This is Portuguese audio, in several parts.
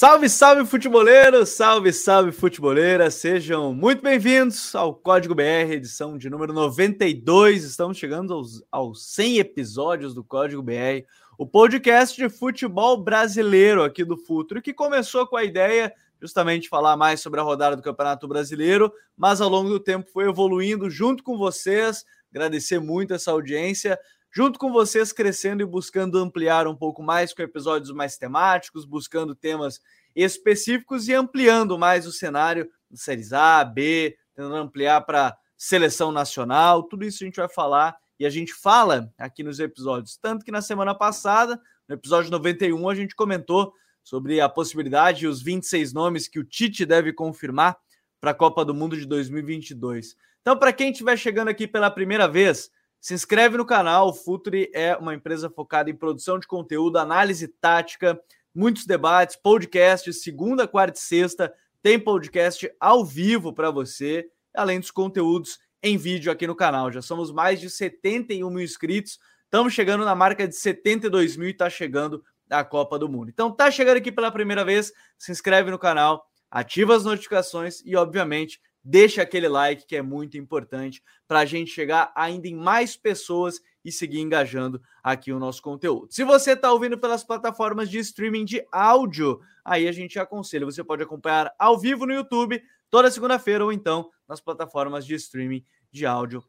Salve, salve futeboleiros, salve, salve futeboleira, sejam muito bem-vindos ao Código BR, edição de número 92. Estamos chegando aos, aos 100 episódios do Código BR, o podcast de futebol brasileiro aqui do Futuro, que começou com a ideia justamente falar mais sobre a rodada do Campeonato Brasileiro, mas ao longo do tempo foi evoluindo junto com vocês. Agradecer muito essa audiência junto com vocês crescendo e buscando ampliar um pouco mais com episódios mais temáticos, buscando temas específicos e ampliando mais o cenário de séries A, B, tentando ampliar para seleção nacional, tudo isso a gente vai falar e a gente fala aqui nos episódios. Tanto que na semana passada, no episódio 91, a gente comentou sobre a possibilidade e os 26 nomes que o Tite deve confirmar para a Copa do Mundo de 2022. Então, para quem estiver chegando aqui pela primeira vez, se inscreve no canal. O Futuri é uma empresa focada em produção de conteúdo, análise tática, muitos debates, podcasts, segunda, quarta e sexta. Tem podcast ao vivo para você, além dos conteúdos em vídeo aqui no canal. Já somos mais de 71 mil inscritos. Estamos chegando na marca de 72 mil e está chegando a Copa do Mundo. Então, tá chegando aqui pela primeira vez, se inscreve no canal, ativa as notificações e, obviamente, deixa aquele like que é muito importante para a gente chegar ainda em mais pessoas e seguir engajando aqui o nosso conteúdo. Se você está ouvindo pelas plataformas de streaming de áudio, aí a gente aconselha, você pode acompanhar ao vivo no YouTube toda segunda-feira ou então nas plataformas de streaming de áudio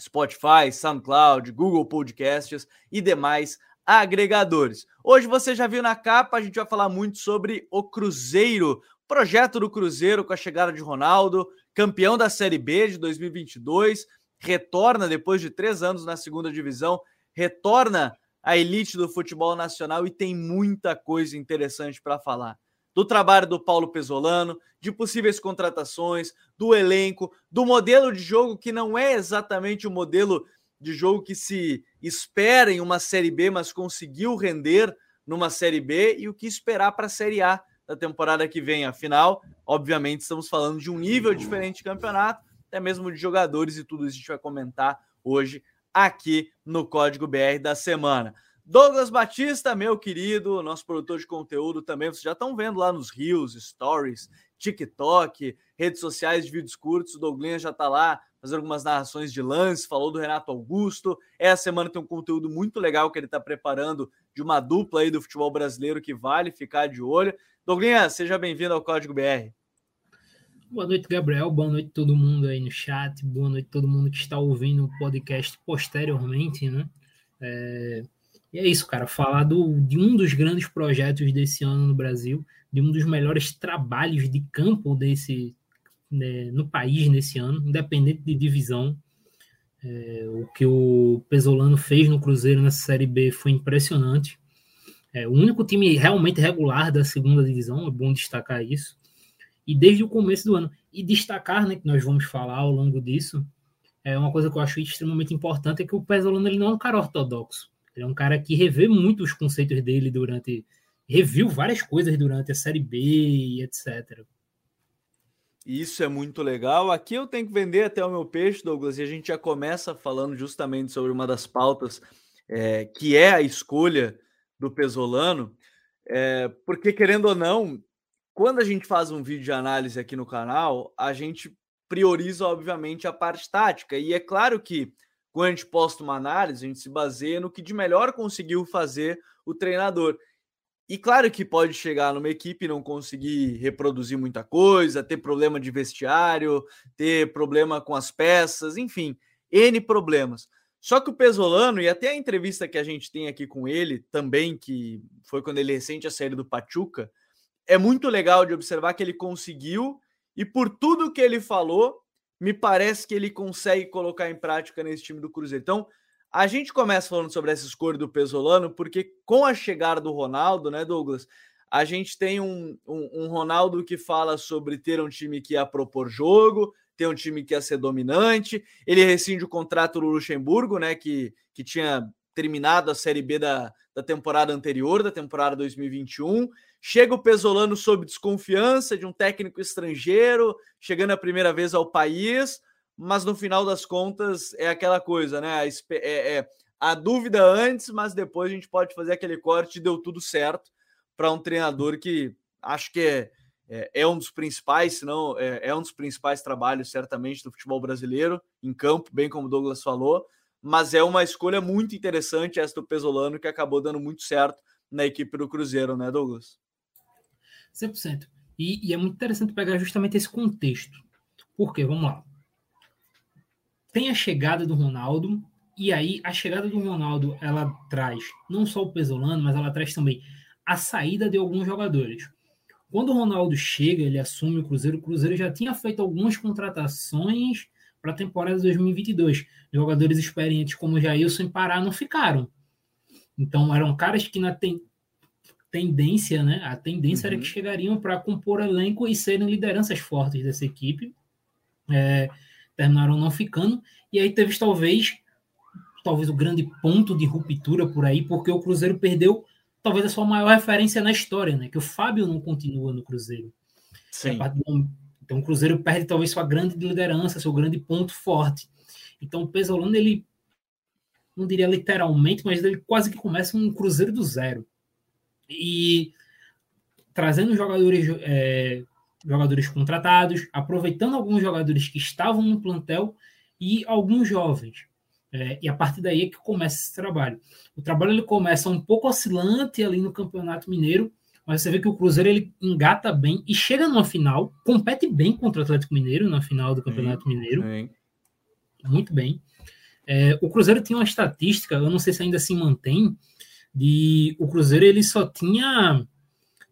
Spotify, SoundCloud, Google Podcasts e demais agregadores. Hoje você já viu na capa, a gente vai falar muito sobre o Cruzeiro, Projeto do Cruzeiro com a chegada de Ronaldo, campeão da Série B de 2022, retorna depois de três anos na segunda divisão, retorna à elite do futebol nacional e tem muita coisa interessante para falar. Do trabalho do Paulo Pesolano, de possíveis contratações, do elenco, do modelo de jogo que não é exatamente o modelo de jogo que se espera em uma Série B, mas conseguiu render numa Série B e o que esperar para a Série A da temporada que vem. Afinal, obviamente, estamos falando de um nível diferente de campeonato, até mesmo de jogadores e tudo isso a gente vai comentar hoje aqui no Código BR da semana. Douglas Batista, meu querido, nosso produtor de conteúdo também, vocês já estão vendo lá nos Rios, Stories, TikTok, redes sociais de vídeos curtos, o Douglas já está lá fazendo algumas narrações de lance, falou do Renato Augusto. Essa semana tem um conteúdo muito legal que ele está preparando de uma dupla aí do futebol brasileiro que vale ficar de olho. Douglinha, seja bem-vindo ao Código BR. Boa noite, Gabriel. Boa noite todo mundo aí no chat. Boa noite todo mundo que está ouvindo o podcast posteriormente, né? É... E é isso, cara. Falar do, de um dos grandes projetos desse ano no Brasil, de um dos melhores trabalhos de campo desse né, no país nesse ano, independente de divisão. É, o que o Pesolano fez no Cruzeiro nessa Série B foi impressionante. É o único time realmente regular da segunda divisão, é bom destacar isso. E desde o começo do ano. E destacar, né, que nós vamos falar ao longo disso, é uma coisa que eu acho extremamente importante, é que o Pesolano ele não é um cara ortodoxo. Ele é um cara que revê muito os conceitos dele durante... Reviu várias coisas durante a Série B e etc. Isso é muito legal. Aqui eu tenho que vender até o meu peixe, Douglas, e a gente já começa falando justamente sobre uma das pautas, é, que é a escolha do Pesolano, é, porque querendo ou não, quando a gente faz um vídeo de análise aqui no canal, a gente prioriza, obviamente, a parte tática. E é claro que quando a gente posta uma análise, a gente se baseia no que de melhor conseguiu fazer o treinador. E claro que pode chegar numa equipe e não conseguir reproduzir muita coisa, ter problema de vestiário, ter problema com as peças, enfim, N problemas. Só que o Pesolano, e até a entrevista que a gente tem aqui com ele também, que foi quando ele recente a série do Pachuca, é muito legal de observar que ele conseguiu, e por tudo que ele falou, me parece que ele consegue colocar em prática nesse time do Cruzeiro. Então, a gente começa falando sobre essa escolha do Pesolano, porque com a chegada do Ronaldo, né, Douglas? A gente tem um, um, um Ronaldo que fala sobre ter um time que ia propor jogo, ter um time que ia ser dominante. Ele rescinde o contrato do Luxemburgo, né? Que, que tinha terminado a Série B da, da temporada anterior, da temporada 2021. Chega o Pesolano sob desconfiança de um técnico estrangeiro, chegando a primeira vez ao país, mas no final das contas é aquela coisa, né? É, é a dúvida antes, mas depois a gente pode fazer aquele corte deu tudo certo para um treinador que acho que é, é, é, um dos principais, se não é, é, um dos principais trabalhos, certamente, do futebol brasileiro, em campo, bem como o Douglas falou, mas é uma escolha muito interessante essa do Pesolano, que acabou dando muito certo na equipe do Cruzeiro, né, Douglas? 100%. E, e é muito interessante pegar justamente esse contexto. Por quê? Vamos lá. Tem a chegada do Ronaldo, e aí a chegada do Ronaldo, ela traz não só o Pesolano, mas ela traz também a saída de alguns jogadores. Quando o Ronaldo chega, ele assume o Cruzeiro, o Cruzeiro já tinha feito algumas contratações para a temporada de 2022. Jogadores experientes como o Jailson e Pará não ficaram. Então eram caras que na ten... tendência, né? A tendência uhum. era que chegariam para compor elenco e serem lideranças fortes dessa equipe. É, terminaram não ficando. E aí teve talvez talvez o grande ponto de ruptura por aí, porque o Cruzeiro perdeu talvez a sua maior referência na história, né? Que o Fábio não continua no Cruzeiro. Sim. Então o Cruzeiro perde talvez sua grande liderança, seu grande ponto forte. Então o Pesolano, ele não diria literalmente, mas ele quase que começa um Cruzeiro do zero. E trazendo jogadores, é, jogadores contratados, aproveitando alguns jogadores que estavam no plantel e alguns jovens. É, e a partir daí é que começa esse trabalho. O trabalho ele começa um pouco oscilante ali no Campeonato Mineiro, mas você vê que o Cruzeiro ele engata bem e chega numa final, compete bem contra o Atlético Mineiro na final do Campeonato sim, Mineiro. Sim. Muito bem. É, o Cruzeiro tinha uma estatística, eu não sei se ainda se mantém, de o Cruzeiro ele só tinha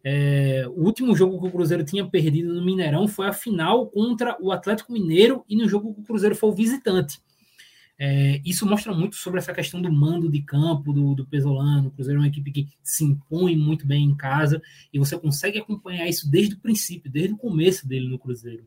é, o último jogo que o Cruzeiro tinha perdido no Mineirão foi a final contra o Atlético Mineiro e no jogo que o Cruzeiro foi o visitante. É, isso mostra muito sobre essa questão do mando de campo do, do Pesolano. O Cruzeiro é uma equipe que se impõe muito bem em casa e você consegue acompanhar isso desde o princípio, desde o começo dele no Cruzeiro.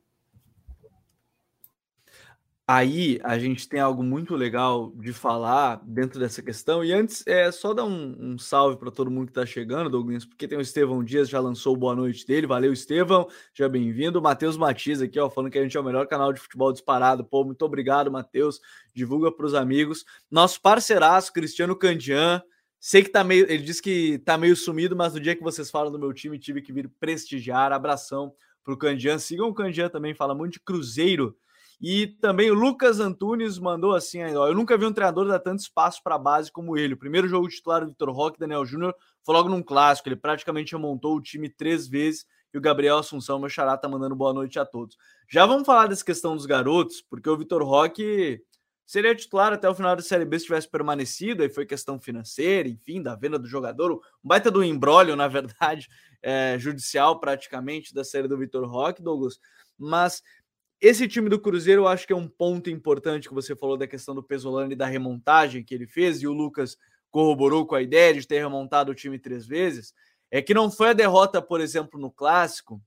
Aí a gente tem algo muito legal de falar dentro dessa questão. E antes, é só dar um, um salve para todo mundo que está chegando, Douglas, porque tem o Estevão Dias, já lançou o boa noite dele. Valeu, Estevão, já bem-vindo. Matheus Matias aqui, ó, falando que a gente é o melhor canal de futebol disparado. Pô, muito obrigado, Matheus. Divulga para os amigos. Nosso parceiraço, Cristiano Candian. Sei que tá meio. Ele disse que tá meio sumido, mas no dia que vocês falam do meu time, tive que vir prestigiar. Abração para o Candian. Sigam o Candian também, fala muito de Cruzeiro e também o Lucas Antunes mandou assim: ó, eu nunca vi um treinador dar tanto espaço para a base como ele. O primeiro jogo titular do Vitor Roque, Daniel Júnior, foi logo num clássico. Ele praticamente montou o time três vezes. E o Gabriel Assunção, meu xará, tá mandando boa noite a todos. Já vamos falar dessa questão dos garotos, porque o Vitor Roque seria titular até o final da Série B se tivesse permanecido, aí foi questão financeira, enfim, da venda do jogador, um baita do embrólio, na verdade, é, judicial praticamente da série do Vitor Roque, Douglas, mas esse time do Cruzeiro, eu acho que é um ponto importante que você falou da questão do Pesolano e da remontagem que ele fez, e o Lucas corroborou com a ideia de ter remontado o time três vezes. É que não foi a derrota, por exemplo, no clássico,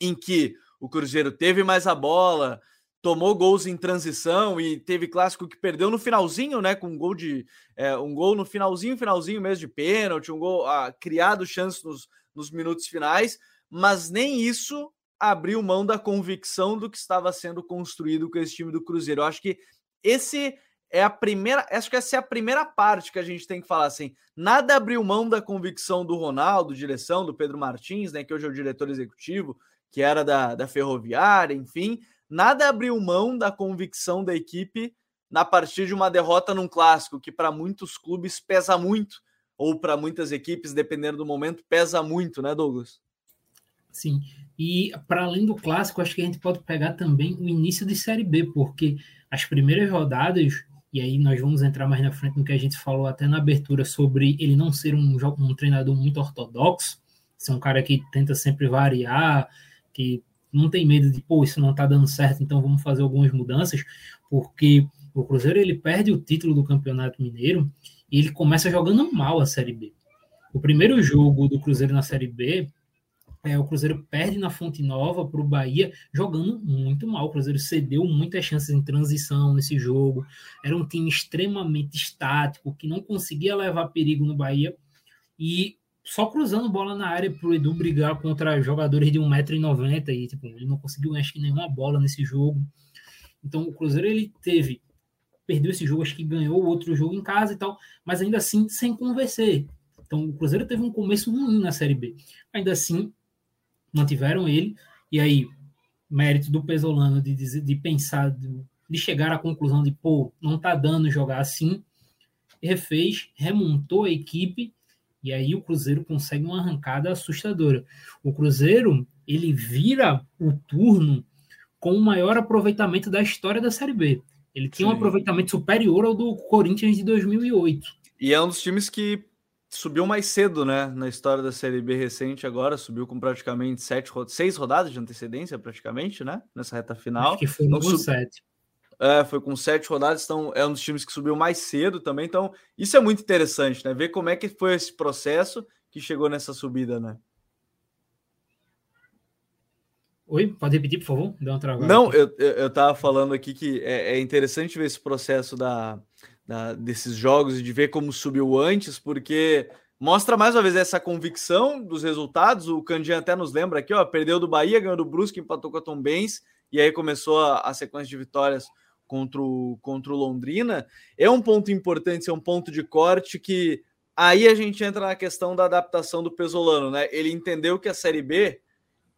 em que o Cruzeiro teve mais a bola, tomou gols em transição e teve clássico que perdeu no finalzinho, né? Com um gol de é, um gol no finalzinho, finalzinho mesmo de pênalti, um gol ah, criado chances nos, nos minutos finais, mas nem isso abriu mão da convicção do que estava sendo construído com esse time do Cruzeiro. Eu acho que esse é a primeira, acho que essa é a primeira parte que a gente tem que falar assim. Nada abriu mão da convicção do Ronaldo, direção do Pedro Martins, né, que hoje é o diretor executivo, que era da, da Ferroviária, enfim, nada abriu mão da convicção da equipe na partir de uma derrota num clássico, que para muitos clubes pesa muito, ou para muitas equipes, dependendo do momento, pesa muito, né, Douglas? Sim. E para além do clássico, acho que a gente pode pegar também o início de Série B, porque as primeiras rodadas, e aí nós vamos entrar mais na frente no que a gente falou até na abertura sobre ele não ser um, um treinador muito ortodoxo, ser um cara que tenta sempre variar, que não tem medo de, pô, isso não tá dando certo, então vamos fazer algumas mudanças, porque o Cruzeiro ele perde o título do Campeonato Mineiro e ele começa jogando mal a Série B. O primeiro jogo do Cruzeiro na Série B é, o Cruzeiro perde na Fonte Nova para o Bahia, jogando muito mal. O Cruzeiro cedeu muitas chances em transição nesse jogo. Era um time extremamente estático, que não conseguia levar perigo no Bahia. E só cruzando bola na área para o Edu brigar contra jogadores de 1,90m. E tipo, ele não conseguiu, acho que, nenhuma bola nesse jogo. Então o Cruzeiro ele teve. Perdeu esse jogo, acho que ganhou outro jogo em casa e tal, mas ainda assim sem convencer. Então o Cruzeiro teve um começo ruim na Série B. Ainda assim, mantiveram ele, e aí, mérito do Pesolano de, de, de pensar, de, de, chegar à conclusão de, pô, não tá dando jogar assim, refez, remontou a equipe, e aí o Cruzeiro consegue uma arrancada assustadora. O Cruzeiro, ele vira o turno com o maior aproveitamento da história da Série B. Ele tinha Sim. um aproveitamento superior ao do Corinthians de 2008. E é um dos times que subiu mais cedo, né? Na história da Série B recente agora, subiu com praticamente sete, seis rodadas de antecedência, praticamente, né? Nessa reta final. Acho que foi no sub... sete. É, foi com sete rodadas, então é um dos times que subiu mais cedo também. Então, isso é muito interessante, né? Ver como é que foi esse processo que chegou nessa subida, né? Oi, pode repetir, por favor? Deu uma travada. Não, eu, eu tava falando aqui que é, é interessante ver esse processo da, da, desses jogos e de ver como subiu antes, porque mostra mais uma vez essa convicção dos resultados. O Candinha até nos lembra aqui, ó, perdeu do Bahia, ganhou do Brusque, empatou com a Tom Benz, e aí começou a, a sequência de vitórias contra o, contra o Londrina. É um ponto importante, é um ponto de corte que aí a gente entra na questão da adaptação do Pesolano, né? Ele entendeu que a Série B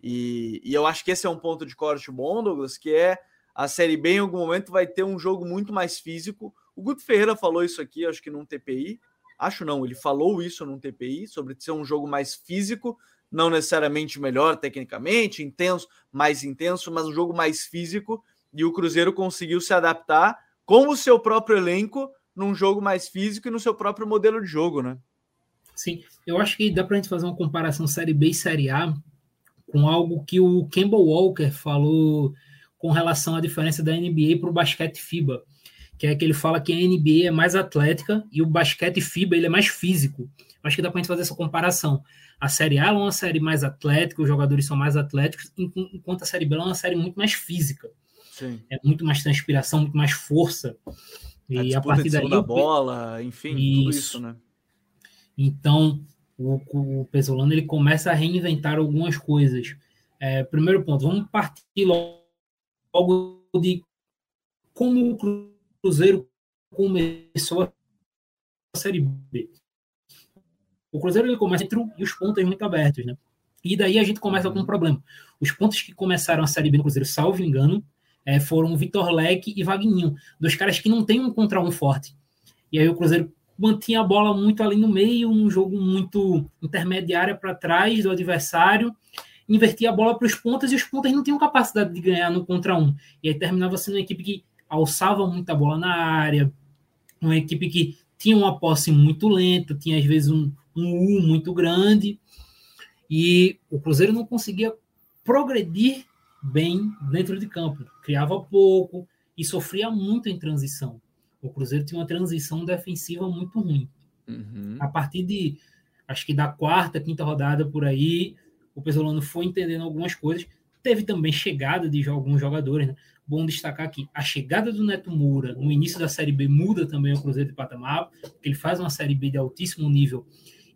e, e, eu acho que esse é um ponto de corte bom, Douglas, que é a Série B em algum momento vai ter um jogo muito mais físico. O Guto Ferreira falou isso aqui, acho que num TPI. Acho não, ele falou isso num TPI, sobre ser um jogo mais físico, não necessariamente melhor tecnicamente, intenso, mais intenso, mas um jogo mais físico. E o Cruzeiro conseguiu se adaptar com o seu próprio elenco num jogo mais físico e no seu próprio modelo de jogo, né? Sim, eu acho que dá para a gente fazer uma comparação Série B e Série A com algo que o Campbell Walker falou com relação à diferença da NBA para o basquete FIBA, que é que ele fala que a NBA é mais atlética e o basquete FIBA ele é mais físico. Acho que dá para gente fazer essa comparação. A Série A é uma série mais atlética, os jogadores são mais atléticos, enquanto a Série B é uma série muito mais física. Sim. É muito mais transpiração, muito mais força. E a, a partir daí. da bola, enfim, isso. tudo isso, né? Então, o, o Pesolano ele começa a reinventar algumas coisas. É, primeiro ponto, vamos partir logo de como o Cruzeiro começou a Série B. O Cruzeiro ele começa entre e os pontos muito abertos, né? E daí a gente começa com um problema. Os pontos que começaram a Série B no Cruzeiro, salvo engano, é, foram Vitor Leque e Vagninho, dois caras que não têm um contra um forte. E aí o Cruzeiro mantinha a bola muito ali no meio, um jogo muito intermediário para trás do adversário, invertia a bola para os pontas e os pontas não tinham capacidade de ganhar no contra um. E aí terminava sendo uma equipe que alçava muita bola na área, uma equipe que tinha uma posse muito lenta, tinha às vezes um, um U muito grande, e o Cruzeiro não conseguia progredir bem dentro de campo, criava pouco e sofria muito em transição. O Cruzeiro tinha uma transição defensiva muito ruim. Uhum. A partir de, acho que da quarta, quinta rodada por aí, o Pesolano foi entendendo algumas coisas. Teve também chegada de alguns jogadores. Né? Bom destacar aqui, a chegada do Neto Moura no início da Série B muda também o Cruzeiro de patamar, porque ele faz uma Série B de altíssimo nível.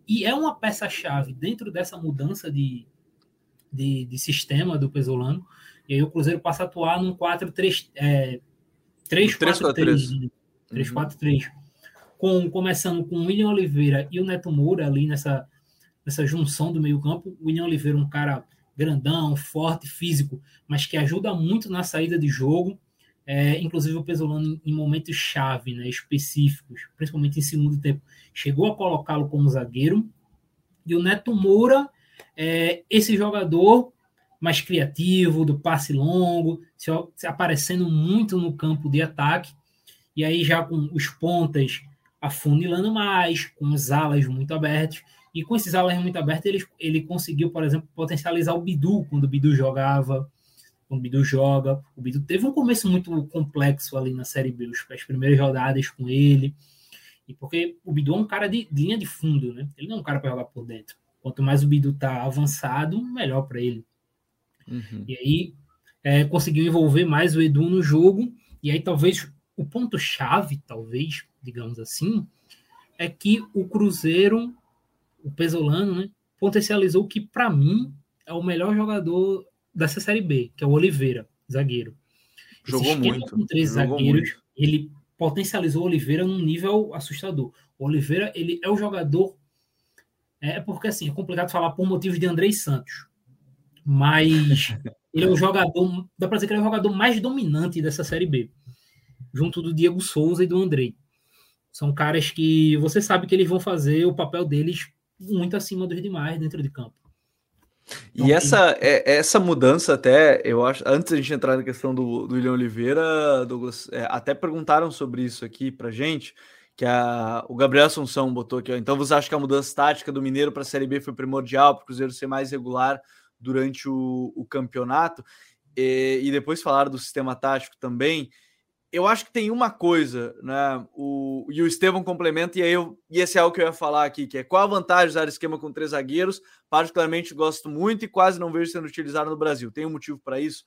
E é uma peça-chave dentro dessa mudança de, de, de, sistema do Pesolano. E aí o Cruzeiro passa a atuar num 4-3... É, 3-4-3. 3-4-3. Uhum. Com, começando com o William Oliveira e o Neto Moura ali nessa, nessa junção do meio-campo. O William Oliveira, um cara grandão, forte, físico, mas que ajuda muito na saída de jogo. É, inclusive o Pesolano em, momentos chave, né, específicos, principalmente em segundo tempo, chegou a colocá-lo como zagueiro. E o Neto Moura, é, esse jogador mais criativo, do passe longo, se, se aparecendo muito no campo de ataque, e aí já com os pontas afunilando mais, com os alas muito abertos, e com esses alas muito abertos, ele, ele conseguiu, por exemplo, potencializar o Bidu quando o Bidu jogava, quando o Bidu joga. O Bidu teve um começo muito complexo ali na Série B, as primeiras rodadas com ele, e porque o Bidu é um cara de, de linha de fundo, né? Ele não é um cara para jogar por dentro. Quanto mais o Bidu tá avançado, melhor para ele. Uhum. E aí é, conseguiu envolver mais o Edu no jogo, e aí talvez o ponto-chave, talvez, digamos assim, é que o Cruzeiro, o Pesolano, né, potencializou que, para mim, é o melhor jogador dessa Série B, que é o Oliveira, zagueiro. Jogou muito. Com três jogou zagueiros, muito. ele potencializou o Oliveira num nível assustador. O Oliveira, ele é o jogador. É porque assim, é complicado falar por motivos de Andrei Santos. mas ele é o jogador, dá para dizer que ele é o jogador mais dominante dessa Série B, junto do Diego Souza e do Andrei. São caras que você sabe que eles vão fazer o papel deles muito acima dos demais dentro de campo. E então, essa, é, essa mudança até, eu acho, antes da gente entrar na questão do, do William Oliveira, Douglas, é, até perguntaram sobre isso aqui pra gente, que a, o Gabriel Assunção botou aqui, ó, então você acha que a mudança tática do Mineiro para a Série B foi primordial para o Cruzeiro ser mais regular durante o, o campeonato? E, e depois falaram do sistema tático também, eu acho que tem uma coisa, né? O, e o Estevão complementa, e aí eu, e esse é algo que eu ia falar aqui, que é qual a vantagem de usar esquema com três zagueiros? Particularmente gosto muito e quase não vejo sendo utilizado no Brasil. Tem um motivo para isso?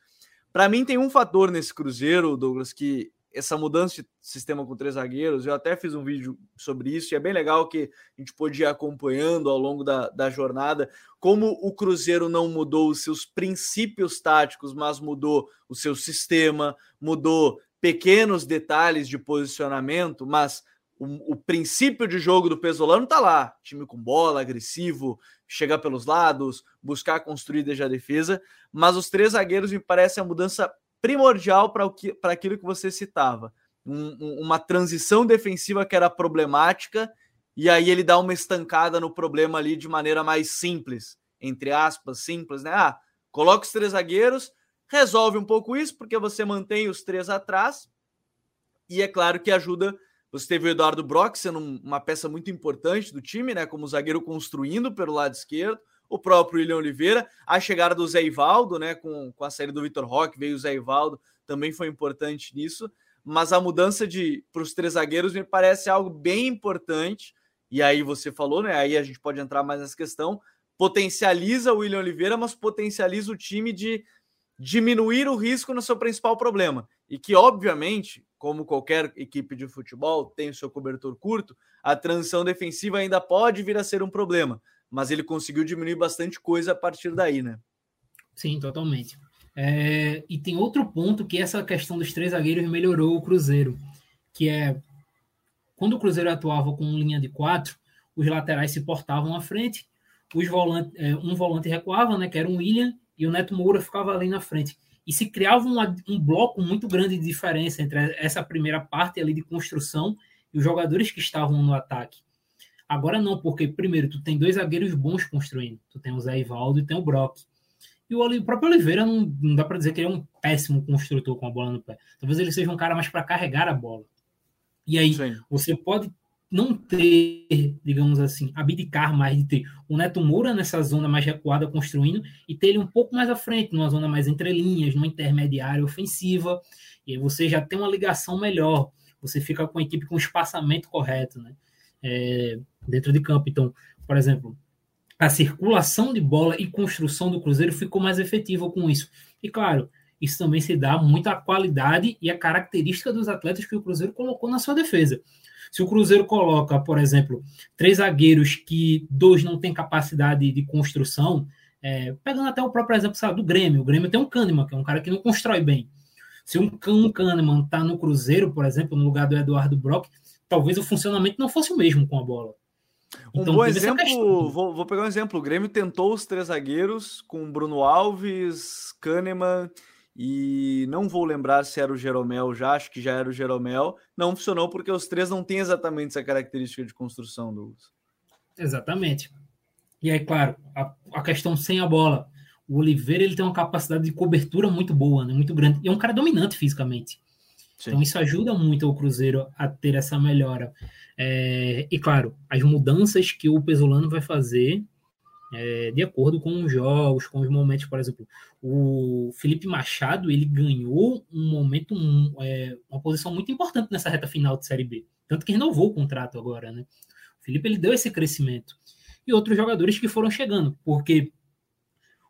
Para mim, tem um fator nesse Cruzeiro, Douglas, que essa mudança de sistema com três zagueiros, eu até fiz um vídeo sobre isso, e é bem legal que a gente pôde ir acompanhando ao longo da, da jornada como o Cruzeiro não mudou os seus princípios táticos, mas mudou o seu sistema, mudou pequenos detalhes de posicionamento, mas o, o princípio de jogo do Pesolano tá lá. Time com bola, agressivo, chegar pelos lados, buscar construir desde a defesa. Mas os três zagueiros me parece a mudança primordial para aquilo que você citava. Um, uma transição defensiva que era problemática, e aí ele dá uma estancada no problema ali de maneira mais simples, entre aspas, simples, né? Ah, coloca os três zagueiros, resolve um pouco isso, porque você mantém os três atrás, e é claro que ajuda. Você teve o Eduardo Brock sendo uma peça muito importante do time, né? Como zagueiro construindo pelo lado esquerdo, o próprio William Oliveira, a chegada do Zé Ivaldo, né? Com, com a saída do Vitor Roque, veio o Zé Ivaldo, também foi importante nisso. Mas a mudança de para os três zagueiros me parece algo bem importante. E aí você falou, né? Aí a gente pode entrar mais nessa questão. Potencializa o William Oliveira, mas potencializa o time de diminuir o risco no seu principal problema. E que, obviamente, como qualquer equipe de futebol tem o seu cobertor curto, a transição defensiva ainda pode vir a ser um problema. Mas ele conseguiu diminuir bastante coisa a partir daí, né? Sim, totalmente. É, e tem outro ponto que essa questão dos três zagueiros melhorou o Cruzeiro, que é quando o Cruzeiro atuava com linha de quatro, os laterais se portavam à frente, os é, um volante recuava, né, que era um William, e o Neto Moura ficava ali na frente. E se criava um, um bloco muito grande de diferença entre essa primeira parte ali de construção e os jogadores que estavam no ataque. Agora não, porque primeiro tu tem dois zagueiros bons construindo. Tu tem o Zé Ivaldo e tem o Brock. E o, próprio Oliveira não, não dá para dizer que ele é um péssimo construtor com a bola no pé. Talvez ele seja um cara mais para carregar a bola. E aí Sim. você pode não ter, digamos assim, abdicar mais de ter o Neto Moura nessa zona mais recuada construindo e ter ele um pouco mais à frente, numa zona mais entre linhas, numa intermediária ofensiva, e aí você já tem uma ligação melhor, você fica com a equipe com o espaçamento correto, né? É, dentro de campo. Então, por exemplo, a circulação de bola e construção do Cruzeiro ficou mais efetiva com isso. E claro, isso também se dá muito à qualidade e à característica dos atletas que o Cruzeiro colocou na sua defesa. Se o Cruzeiro coloca, por exemplo, três zagueiros que dois não têm capacidade de construção, é, pegando até o próprio exemplo sabe, do Grêmio, o Grêmio tem um Kahneman, que é um cara que não constrói bem. Se um, um Kahneman está no Cruzeiro, por exemplo, no lugar do Eduardo Brock, talvez o funcionamento não fosse o mesmo com a bola. Então, um bom exemplo, vou, vou, pegar um exemplo. O Grêmio tentou os três zagueiros com Bruno Alves, Kahneman e não vou lembrar se era o Jeromel já, acho que já era o Jeromel. Não funcionou porque os três não têm exatamente essa característica de construção, Douglas. Exatamente. E aí, claro, a, a, questão sem a bola. O Oliveira ele tem uma capacidade de cobertura muito boa, né? muito grande. E é um cara dominante fisicamente. Sim. Então isso ajuda muito o Cruzeiro a ter essa melhora. É, e claro, as mudanças que o Pesolano vai fazer é, de acordo com os jogos, com os momentos, por exemplo, o Felipe Machado ele ganhou um momento, um, é, uma posição muito importante nessa reta final de Série B, tanto que renovou o contrato agora, né? O Felipe ele deu esse crescimento. E outros jogadores que foram chegando, porque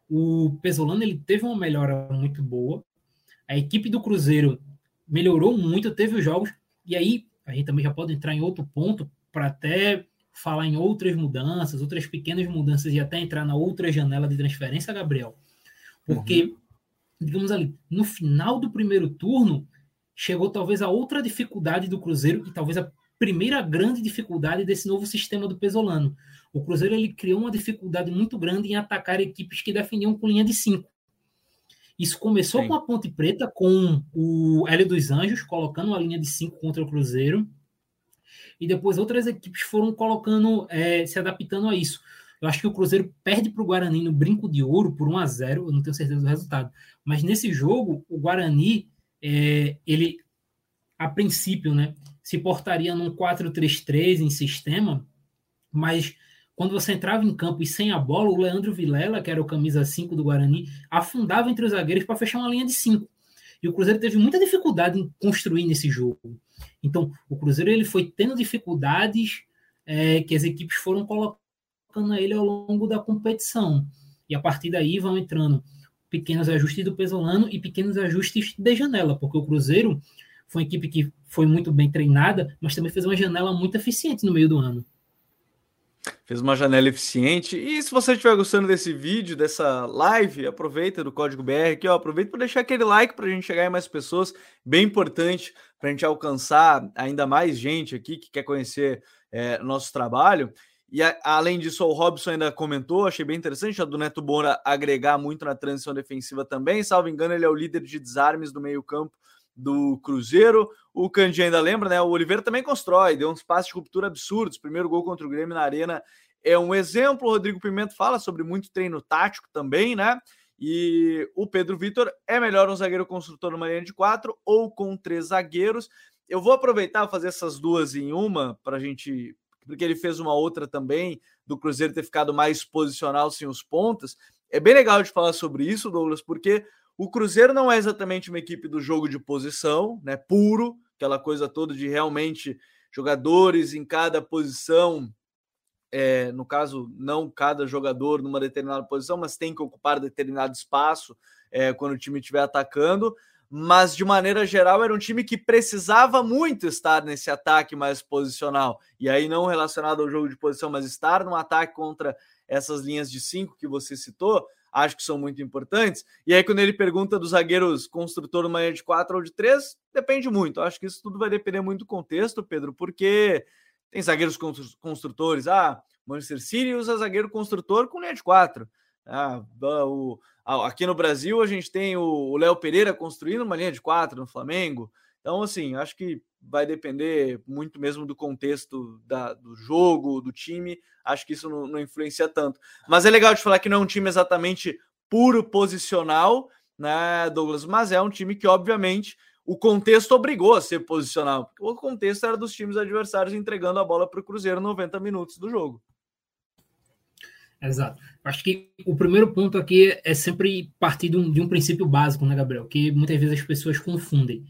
o Pesolano ele teve uma melhora muito boa, a equipe do Cruzeiro melhorou muito, teve os jogos. E aí a gente também já pode entrar em outro ponto para até falar em outras mudanças, outras pequenas mudanças e até entrar na outra janela de transferência, Gabriel. Porque, uhum. digamos ali, no final do primeiro turno, chegou talvez a outra dificuldade do Cruzeiro, e talvez a primeira grande dificuldade desse novo sistema do Pesolano. O Cruzeiro ele criou uma dificuldade muito grande em atacar equipes que defendiam com linha de cinco. Isso começou Sim. com a Ponte Preta, com o Hélio dos Anjos, colocando uma linha de cinco contra o Cruzeiro. E depois outras equipes foram colocando, é, se adaptando a isso. Eu acho que o Cruzeiro perde para o Guarani no Brinco de Ouro por 1 a 0 eu não tenho certeza do resultado. Mas nesse jogo, o Guarani, é, ele, a princípio, né, se portaria num 4-3-3 em sistema, mas quando você entrava em campo e sem a bola, o Leandro Vilela, que era o camisa 5 do Guarani, afundava entre os zagueiros para fechar uma linha de 5. E o Cruzeiro teve muita dificuldade em construir nesse jogo. Então, o Cruzeiro ele foi tendo dificuldades é, que as equipes foram colocando a ele ao longo da competição. E a partir daí vão entrando pequenos ajustes do Pesolano e pequenos ajustes de janela, porque o Cruzeiro foi uma equipe que foi muito bem treinada, mas também fez uma janela muito eficiente no meio do ano. Fez uma janela eficiente. E se você estiver gostando desse vídeo, dessa live, aproveita do código BR aqui, ó, aproveita para deixar aquele like para a gente chegar em mais pessoas, bem importante para a gente alcançar ainda mais gente aqui que quer conhecer é, nosso trabalho. E a, além disso, o Robson ainda comentou, achei bem interessante a do Neto Moura agregar muito na transição defensiva também. Salvo engano, ele é o líder de desarmes do meio-campo do Cruzeiro. O Candi ainda lembra, né? O Oliveira também constrói, deu uns passos de ruptura absurdos. Primeiro gol contra o Grêmio na Arena é um exemplo. O Rodrigo Pimenta fala sobre muito treino tático também, né? E o Pedro Vitor é melhor um zagueiro construtor numa linha de quatro ou com três zagueiros. Eu vou aproveitar fazer essas duas em uma para a gente, porque ele fez uma outra também do Cruzeiro ter ficado mais posicional sem os pontas. É bem legal de falar sobre isso, Douglas, porque o Cruzeiro não é exatamente uma equipe do jogo de posição, né? Puro, aquela coisa toda de realmente jogadores em cada posição. É, no caso, não cada jogador numa determinada posição, mas tem que ocupar determinado espaço é, quando o time estiver atacando. Mas de maneira geral, era um time que precisava muito estar nesse ataque mais posicional. E aí, não relacionado ao jogo de posição, mas estar no ataque contra essas linhas de cinco que você citou, acho que são muito importantes. E aí, quando ele pergunta dos zagueiros construtor numa linha de quatro ou de três, depende muito. Acho que isso tudo vai depender muito do contexto, Pedro, porque tem zagueiros construtores. Ah, Manchester City usa zagueiro construtor com linha de quatro. Ah, o, aqui no Brasil a gente tem o Léo Pereira construindo uma linha de quatro no Flamengo. Então, assim, acho que vai depender muito mesmo do contexto da, do jogo, do time. Acho que isso não, não, influencia tanto. Mas é legal de falar que não é um time exatamente puro posicional, né, Douglas? Mas é um time que, obviamente, o contexto obrigou a ser posicional. Porque o contexto era dos times adversários entregando a bola para o Cruzeiro 90 minutos do jogo. Exato. Acho que o primeiro ponto aqui é sempre partir de um, de um princípio básico, né, Gabriel? Que muitas vezes as pessoas confundem.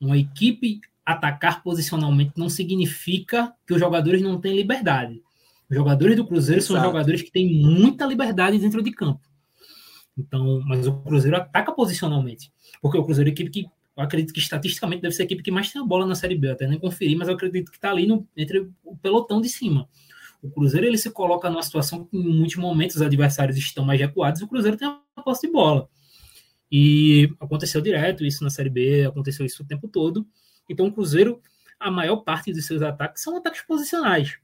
Uma equipe atacar posicionalmente não significa que os jogadores não têm liberdade. Os jogadores do Cruzeiro Exato. são jogadores que têm muita liberdade dentro de campo. Então, mas o Cruzeiro ataca posicionalmente. Porque o Cruzeiro é a equipe que eu acredito que estatisticamente deve ser a equipe que mais tem a bola na Série B. Eu até nem conferi, mas eu acredito que está ali no, entre o pelotão de cima. O Cruzeiro ele se coloca numa situação que em muitos momentos os adversários estão mais recuados e o Cruzeiro tem a posse de bola. E aconteceu direto isso na Série B, aconteceu isso o tempo todo. Então, o Cruzeiro, a maior parte dos seus ataques são ataques posicionais.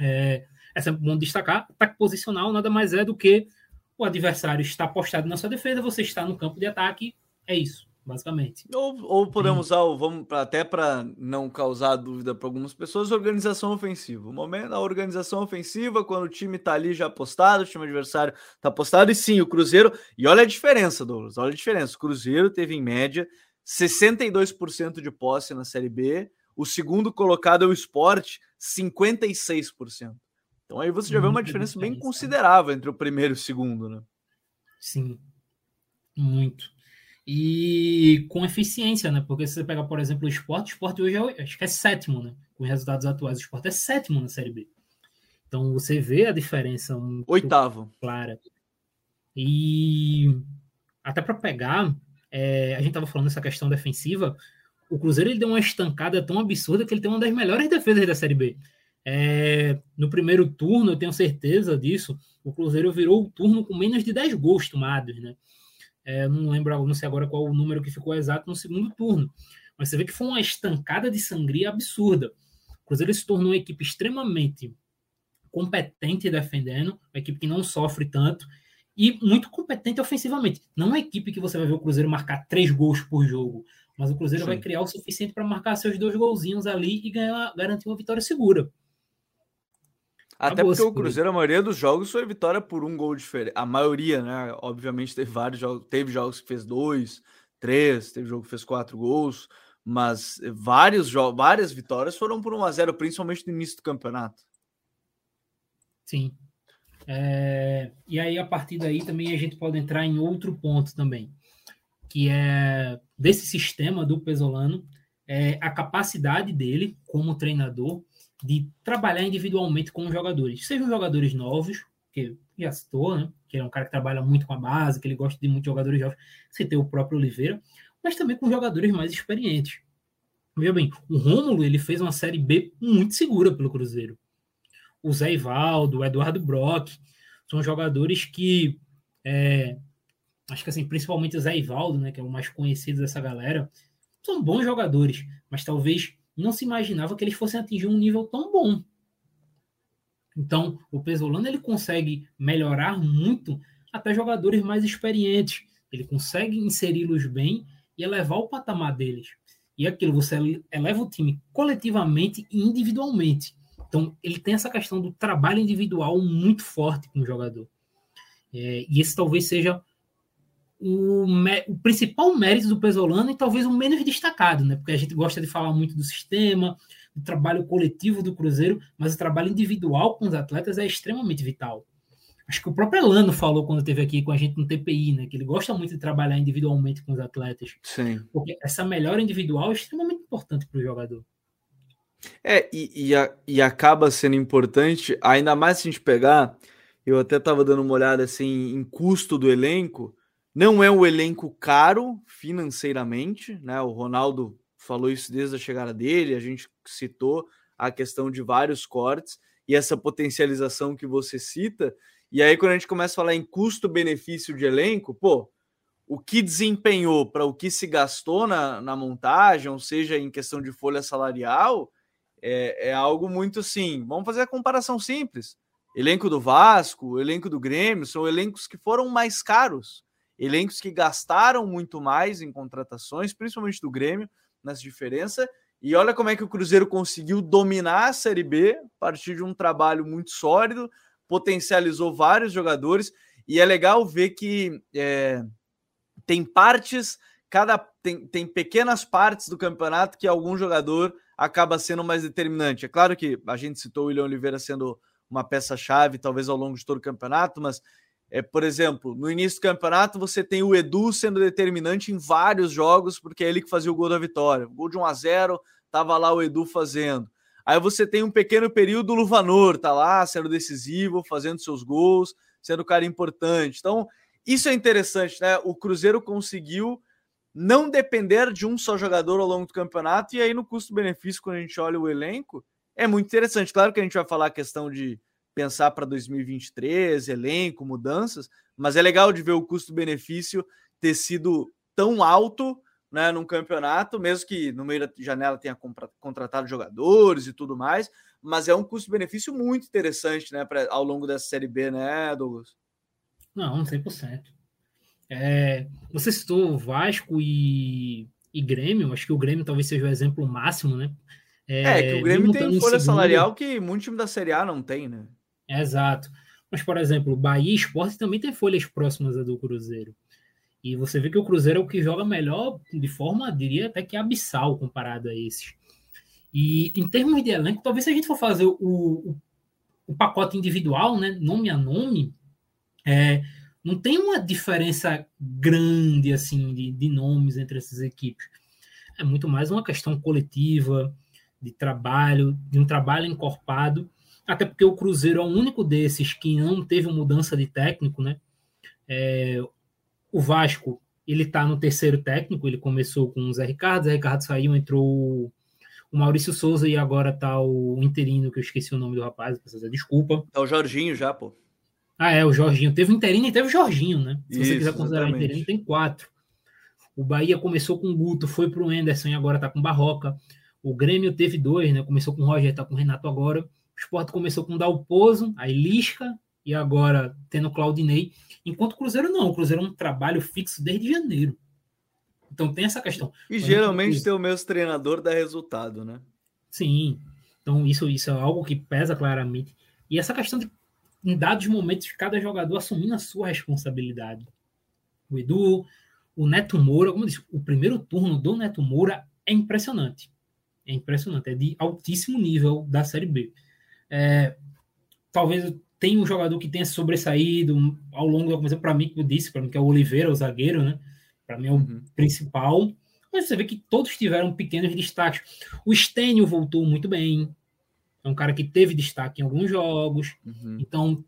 É, é sempre bom destacar: ataque posicional nada mais é do que o adversário está postado na sua defesa, você está no campo de ataque, é isso, basicamente. Ou, ou podemos usar, vamos até para não causar dúvida para algumas pessoas, organização ofensiva. O momento, a organização ofensiva, quando o time está ali já postado, o time adversário está postado, e sim, o Cruzeiro. E olha a diferença, Douglas, olha a diferença. O Cruzeiro teve em média 62% de posse na Série B. O segundo colocado é o Sport, 56%. Então aí você já vê uma diferença bem considerável entre o primeiro e o segundo, né? Sim, muito. E com eficiência, né? Porque se você pega, por exemplo, o Sport, o Sport hoje é, acho que é sétimo, né? Com resultados atuais, o Sport é sétimo na Série B. Então você vê a diferença oitavo clara. E até para pegar é, a gente estava falando dessa questão defensiva, o Cruzeiro ele deu uma estancada tão absurda que ele tem uma das melhores defesas da Série B. É, no primeiro turno, eu tenho certeza disso, o Cruzeiro virou o turno com menos de 10 gols tomados, né? É, não lembro, não sei agora qual o número que ficou exato no segundo turno, mas você vê que foi uma estancada de sangria absurda. O Cruzeiro se tornou uma equipe extremamente competente defendendo, uma equipe que não sofre tanto e muito competente ofensivamente. Não é uma equipe que você vai ver o Cruzeiro marcar três gols por jogo, mas o Cruzeiro Sim. vai criar o suficiente para marcar seus dois golzinhos ali e ganhar, garantir uma vitória segura. Até porque o Cruzeiro, a maioria dos jogos foi vitória por um gol diferente. A maioria, né? Obviamente teve vários jogos, teve jogos que fez dois, três, teve jogo que fez quatro gols, mas vários jogos, várias vitórias foram por 1 a 0 principalmente no início do campeonato. Sim. É, e aí, a partir daí, também a gente pode entrar em outro ponto também, que é desse sistema do Pesolano, é a capacidade dele, como treinador, de trabalhar individualmente com os jogadores. Sejam jogadores novos, que já citou, né? Que é um cara que trabalha muito com a base, que ele gosta de muitos jogadores jovens. Você tem o próprio Oliveira, mas também com jogadores mais experientes. Veja bem, o Rômulo ele fez uma série B muito segura pelo Cruzeiro o Zé Ivaldo, o Eduardo Brock, são jogadores que é, acho que assim, principalmente o Zé Ivaldo, né, que é o mais conhecido dessa galera, são bons jogadores, mas talvez não se imaginava que eles fossem atingir um nível tão bom. Então, o Pesolano ele consegue melhorar muito até jogadores mais experientes. Ele consegue inseri-los bem e elevar o patamar deles. E aquilo, você eleva o time coletivamente e individualmente. Então, ele tem essa questão do trabalho individual muito forte com o jogador. É, e esse talvez seja o, o, principal mérito do Pesolano e talvez o menos destacado, né? Porque a gente gosta de falar muito do sistema, do trabalho coletivo do Cruzeiro, mas o trabalho individual com os atletas é extremamente vital. Acho que o próprio Elano falou quando esteve aqui com a gente no TPI, né? Que ele gosta muito de trabalhar individualmente com os atletas. Sim. Porque essa melhora individual é extremamente importante para o jogador. É, e, e, a, e, acaba sendo importante, ainda mais se a gente pegar, eu até estava dando uma olhada assim em custo do elenco, não é um elenco caro financeiramente, né? O Ronaldo falou isso desde a chegada dele, a gente citou a questão de vários cortes e essa potencialização que você cita. E aí, quando a gente começa a falar em custo-benefício de elenco, pô, o que desempenhou para o que se gastou na, na montagem, ou seja, em questão de folha salarial, é, é algo muito assim. Vamos fazer a comparação simples. Elenco do Vasco, elenco do Grêmio, são elencos que foram mais caros, elencos que gastaram muito mais em contratações, principalmente do Grêmio, nessa diferença. E olha como é que o Cruzeiro conseguiu dominar a Série B a partir de um trabalho muito sólido, potencializou vários jogadores. E é legal ver que é, tem partes, cada tem, tem pequenas partes do campeonato que algum jogador acaba sendo mais determinante. É claro que a gente citou o William Oliveira sendo uma peça-chave, talvez ao longo de todo o campeonato, mas, é, por exemplo, no início do campeonato você tem o Edu sendo determinante em vários jogos, porque é ele que fazia o gol da vitória. Gol de 1 a 0 tava lá o Edu fazendo. Aí você tem um pequeno período, o Luvanor tá lá, sendo decisivo, fazendo seus gols, sendo cara importante. Então, isso é interessante, né? O Cruzeiro conseguiu não depender de um só jogador ao longo do campeonato, e aí no custo-benefício, quando a gente olha o elenco, é muito interessante. Claro que a gente vai falar a questão de pensar para 2023, elenco, mudanças, mas é legal de ver o custo-benefício ter sido tão alto né, num campeonato, mesmo que no meio da janela tenha contratado jogadores e tudo mais, mas é um custo-benefício muito interessante né, pra, ao longo dessa Série B, né, Douglas? Não, 100%. É, você citou Vasco e, e Grêmio, acho que o Grêmio talvez seja o exemplo máximo, né? É, é que o Grêmio tem folha salarial que muito time da Série A não tem, né? Exato. Mas, por exemplo, Bahia Esporte também tem folhas próximas a do Cruzeiro. E você vê que o Cruzeiro é o que joga melhor de forma, diria até que abissal comparado a esses. E em termos de elenco, talvez se a gente for fazer o, o, o pacote individual, né, nome a nome, é, não tem uma diferença grande assim de, de nomes entre essas equipes. É muito mais uma questão coletiva, de trabalho, de um trabalho encorpado, até porque o Cruzeiro é o único desses que não teve mudança de técnico, né? É, o Vasco, ele está no terceiro técnico, ele começou com o Zé Ricardo, Zé Ricardo saiu, entrou o Maurício Souza e agora está o interino, que eu esqueci o nome do rapaz, precisa desculpa. É o Jorginho já, pô. Ah, é, o Jorginho. Teve o interino e teve o Jorginho, né? Se Isso, você quiser considerar exatamente. o interino, tem quatro. O Bahia começou com o Guto, foi para o Anderson e agora está com o Barroca. O Grêmio teve dois, né? Começou com o Roger, tá com o Renato agora. O Sport começou com o Dalpozo, aí Lisca e agora tendo o Claudinei. Enquanto o Cruzeiro não, o Cruzeiro é um trabalho fixo desde janeiro. Então tem essa questão. E geralmente ter o mesmo treinador dá resultado, né? Sim. Então isso, isso é algo que pesa claramente. E essa questão de, em dados momentos, cada jogador assumindo a sua responsabilidade. O Edu, o Neto Moura, como eu disse, o primeiro turno do Neto Moura é impressionante. É impressionante, é de altíssimo nível da Série B. É, talvez tenha um jogador que tenha sobressaído ao longo da competição, para mim, que eu disse, para mim, que é o Oliveira, o zagueiro, né? Para mim é o uhum. principal. Mas você vê que todos tiveram pequenos destaques. O Stênio voltou muito bem. É um cara que teve destaque em alguns jogos. Uhum. Então,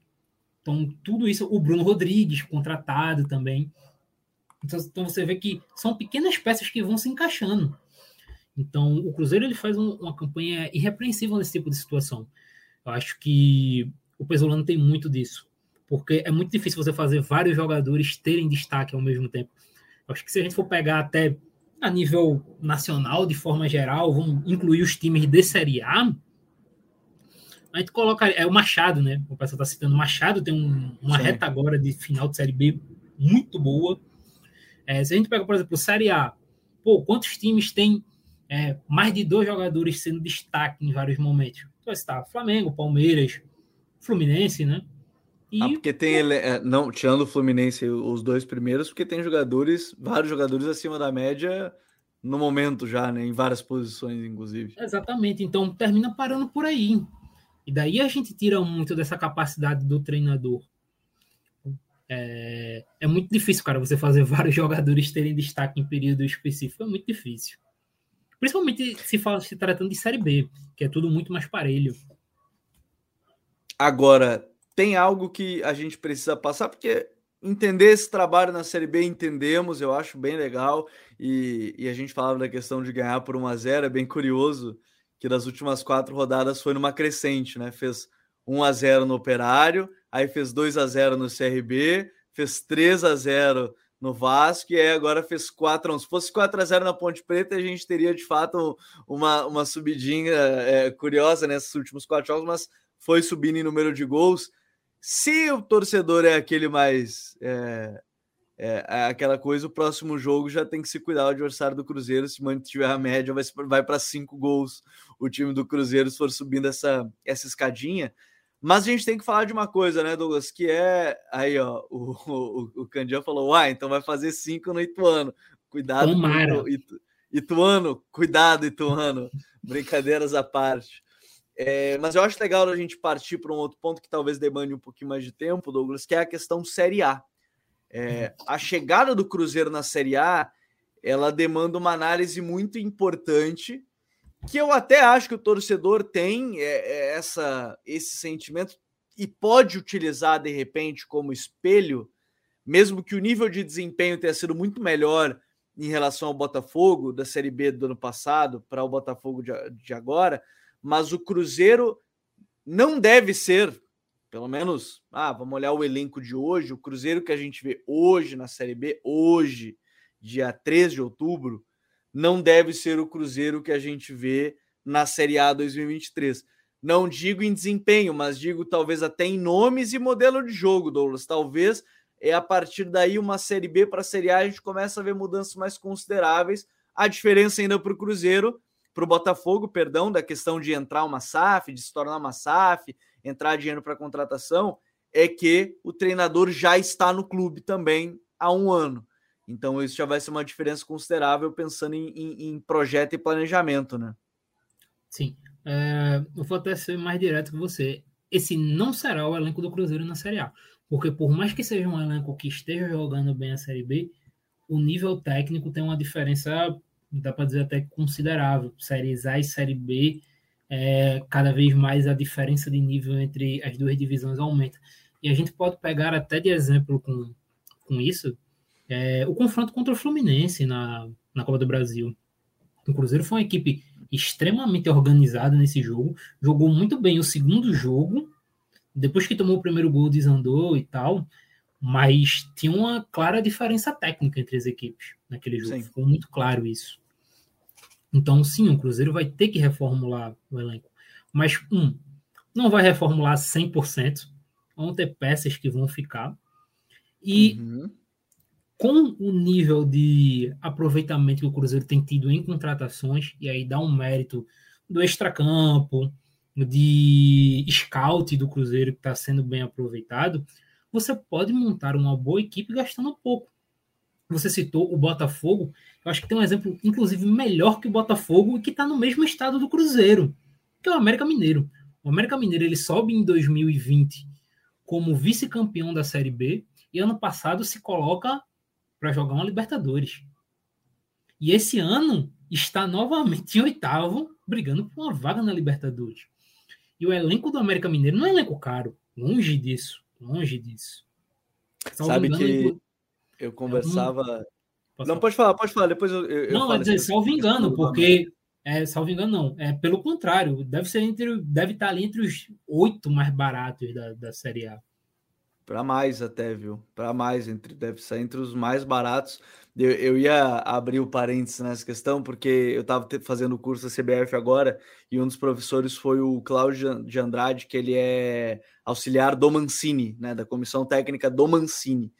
então, tudo isso. O Bruno Rodrigues, contratado também. Então, então, você vê que são pequenas peças que vão se encaixando. Então, o Cruzeiro ele faz um, uma campanha irrepreensível nesse tipo de situação. Eu acho que o Pesolano tem muito disso. Porque é muito difícil você fazer vários jogadores terem destaque ao mesmo tempo. Eu acho que se a gente for pegar até a nível nacional, de forma geral, vamos incluir os times de Série A, a gente coloca. É o Machado, né? O pessoal está citando Machado, tem um, uma Sim. reta agora de final de Série B muito boa. É, se a gente pega, por exemplo, Série A, pô, quantos times tem é, mais de dois jogadores sendo destaque em vários momentos? Então, está Flamengo, Palmeiras, Fluminense, né? E, ah, porque tem ele, é, não tirando o Fluminense os dois primeiros, porque tem jogadores, vários jogadores acima da média no momento já, né? Em várias posições, inclusive. Exatamente. Então termina parando por aí. E daí a gente tira muito dessa capacidade do treinador. É, é muito difícil, cara, você fazer vários jogadores terem destaque em período específico. É muito difícil. Principalmente se fala se tratando de Série B, que é tudo muito mais parelho. Agora, tem algo que a gente precisa passar, porque entender esse trabalho na Série B, entendemos, eu acho bem legal. E, e a gente falava da questão de ganhar por 1 a 0 é bem curioso que das últimas quatro rodadas foi numa crescente, né? Fez 1 a 0 no Operário, aí fez 2 a 0 no CRB, fez 3 a 0 no Vasco e agora fez 4 a 1. Se fosse 4 a 0 na Ponte Preta, a gente teria de fato uma, uma subidinha é, curiosa nesses últimos quatro jogos, mas foi subindo em número de gols. Se o torcedor é aquele mais. É, é, é, aquela coisa, o próximo jogo já tem que se cuidar o adversário do Cruzeiro. Se mantiver a média, vai, vai para cinco gols o time do Cruzeiro se for subindo essa, essa escadinha. Mas a gente tem que falar de uma coisa, né, Douglas? Que é. Aí, ó, o, o, o Candian falou: ah, então vai fazer cinco no Ituano. Cuidado, Itu, Ituano, cuidado, Ituano. Brincadeiras à parte. É, mas eu acho legal a gente partir para um outro ponto que talvez demande um pouquinho mais de tempo, Douglas, que é a questão Série A. É, a chegada do Cruzeiro na Série A, ela demanda uma análise muito importante, que eu até acho que o torcedor tem é, é essa, esse sentimento e pode utilizar de repente como espelho, mesmo que o nível de desempenho tenha sido muito melhor em relação ao Botafogo da Série B do ano passado para o Botafogo de, de agora mas o Cruzeiro não deve ser, pelo menos, ah, vamos olhar o elenco de hoje, o Cruzeiro que a gente vê hoje na Série B, hoje, dia 3 de outubro, não deve ser o Cruzeiro que a gente vê na Série A 2023. Não digo em desempenho, mas digo talvez até em nomes e modelo de jogo, Douglas. Talvez é a partir daí uma Série B para a Série A a gente começa a ver mudanças mais consideráveis. A diferença ainda para o Cruzeiro para o Botafogo, perdão, da questão de entrar uma SAF, de se tornar uma SAF, entrar dinheiro para contratação, é que o treinador já está no clube também há um ano. Então, isso já vai ser uma diferença considerável pensando em, em, em projeto e planejamento, né? Sim. É, eu vou até ser mais direto com você. Esse não será o elenco do Cruzeiro na Série A. Porque por mais que seja um elenco que esteja jogando bem a Série B, o nível técnico tem uma diferença dá para dizer até considerável. Séries A e Série B, é, cada vez mais a diferença de nível entre as duas divisões aumenta. E a gente pode pegar até de exemplo com, com isso é, o confronto contra o Fluminense na, na Copa do Brasil. O Cruzeiro foi uma equipe extremamente organizada nesse jogo, jogou muito bem o segundo jogo, depois que tomou o primeiro gol, desandou e tal, mas tinha uma clara diferença técnica entre as equipes naquele jogo, Sim. ficou muito claro isso. Então, sim, o Cruzeiro vai ter que reformular o elenco. Mas, um, não vai reformular 100%, vão ter peças que vão ficar. E uhum. Com o nível de aproveitamento que o Cruzeiro tem tido em contratações, e aí dá um mérito do extracampo, de scout do Cruzeiro que está sendo bem aproveitado, você pode montar uma boa equipe gastando pouco. Você citou o Botafogo, eu acho que tem um exemplo, inclusive, melhor que o Botafogo e que está no mesmo estado do Cruzeiro, que é o América Mineiro. O América Mineiro ele sobe em 2020 como vice-campeão da Série B e ano passado se coloca para jogar uma Libertadores. E esse ano está novamente em oitavo, brigando por uma vaga na Libertadores. E o elenco do América Mineiro não é elenco caro, longe disso, longe disso. Salvo Sabe engano, que eu conversava. Não, não, pode falar, pode falar, depois eu. eu não, é dizer, salvo engano, porque. É, salvo engano, não. É pelo contrário, deve ser entre. Deve estar ali entre os oito mais baratos da, da Série A. Para mais até, viu? Para mais, entre, deve ser entre os mais baratos. Eu, eu ia abrir o parênteses nessa questão, porque eu estava fazendo o curso da CBF agora, e um dos professores foi o Cláudio de Andrade, que ele é auxiliar do Mancini, né, da comissão técnica do Mancini.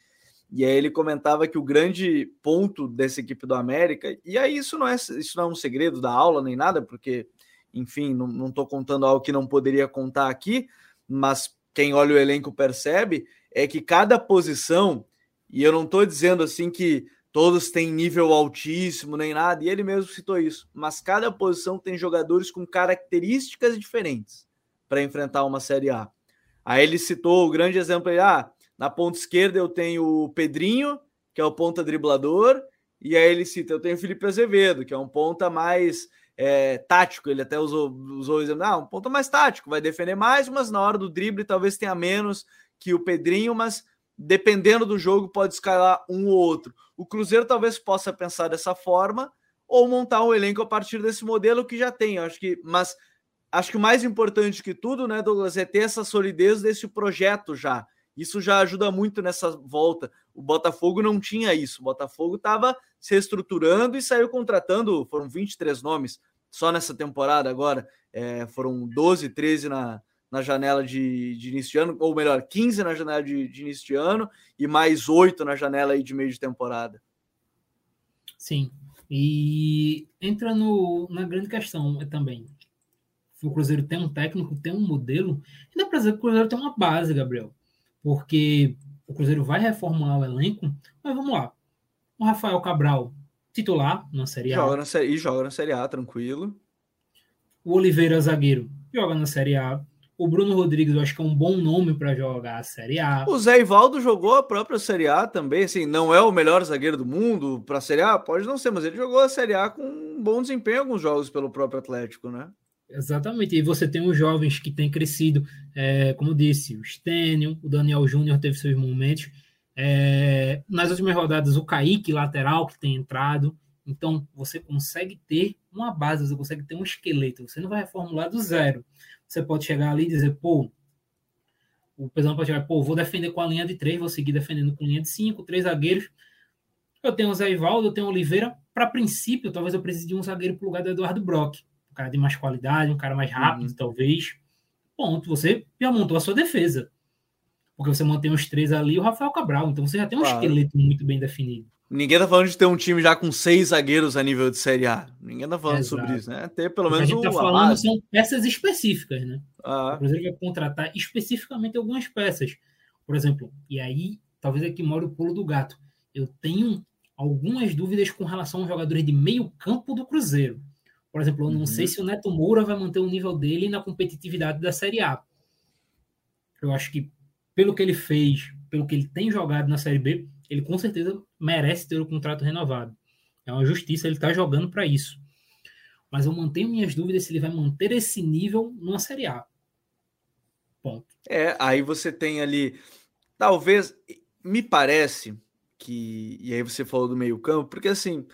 E aí ele comentava que o grande ponto dessa equipe do América, e aí isso não é, isso não é um segredo da aula nem nada, porque, enfim, não estou contando algo que não poderia contar aqui, mas quem olha o elenco percebe, é que cada posição, e eu não estou dizendo assim que todos têm nível altíssimo nem nada, e ele mesmo citou isso, mas cada posição tem jogadores com características diferentes para enfrentar uma Série A. Aí ele citou o grande exemplo aí, ah, na ponta esquerda eu tenho o Pedrinho, que é o ponta driblador, e aí ele cita, eu tenho o Felipe Azevedo, que é um ponta mais é, tático, ele até usou, usou o exemplo, ah, um ponto mais tático, vai defender mais, mas na hora do drible talvez tenha menos que o Pedrinho, mas dependendo do jogo pode escalar um ou outro. O Cruzeiro talvez possa pensar dessa forma ou montar um elenco a partir desse modelo que já tem, acho que, mas acho que o mais importante que tudo, né, Douglas, é ter essa solidez desse projeto já. Isso já ajuda muito nessa volta. O Botafogo não tinha isso. O Botafogo estava se estruturando e saiu contratando, foram 23 nomes só nessa temporada agora. É, foram 12, 13 na, na janela de, de, início de ano, ou melhor, 15 na janela de, de início de ano e mais 8 na janela de meio de temporada. Sim. E entra no, na grande questão também. O Cruzeiro tem um técnico, tem um modelo, dá para dizer que o Cruzeiro tem uma base, Gabriel porque o Cruzeiro vai reformular o elenco, mas vamos lá. O Rafael Cabral, titular na Série A. Joga na série, e joga na Série A, tranquilo. O Oliveira, zagueiro, joga na Série A. O Bruno Rodrigues, eu acho que é um bom nome para jogar a Série A. O Zé Ivaldo jogou a própria Série A também, assim, não é o melhor zagueiro do mundo para a Série A, pode não ser, mas ele jogou a Série A com um bom desempenho em alguns jogos pelo próprio Atlético, né? Exatamente. E você tem os jovens que têm crescido, é, como disse, o Stênio, o Daniel Júnior teve seus momentos. É, nas últimas rodadas, o Kaique, lateral, que tem entrado. Então, você consegue ter uma base, você consegue ter um esqueleto. Você não vai reformular do zero. Você pode chegar ali e dizer, pô, o pessoal pode chegar, pô, vou defender com a linha de três, vou seguir defendendo com linha de cinco, três zagueiros. Eu tenho o Zé Ivaldo, eu tenho o Oliveira. Para princípio, talvez eu precise de um zagueiro para o lugar do Eduardo Brock um cara de mais qualidade, um cara mais rápido, uhum. talvez. Ponto. Você já montou a sua defesa. Porque você mantém os três ali e o Rafael Cabral. Então você já tem um claro. esqueleto muito bem definido. Ninguém tá falando de ter um time já com seis zagueiros a nível de Série A. Ninguém tá falando Exato. sobre isso, né? Ter pelo menos o que a gente tá falando são peças específicas, né? Ah. O Cruzeiro vai contratar especificamente algumas peças. Por exemplo, e aí talvez aqui mora o pulo do gato. Eu tenho algumas dúvidas com relação aos jogadores de meio campo do Cruzeiro. Por exemplo, eu não uhum. sei se o Neto Moura vai manter o nível dele na competitividade da Série A. Eu acho que, pelo que ele fez, pelo que ele tem jogado na Série B, ele com certeza merece ter o contrato renovado. É uma justiça, ele está jogando para isso. Mas eu mantenho minhas dúvidas se ele vai manter esse nível numa Série A. Ponto. É, aí você tem ali. Talvez. Me parece que. E aí você falou do meio-campo, porque assim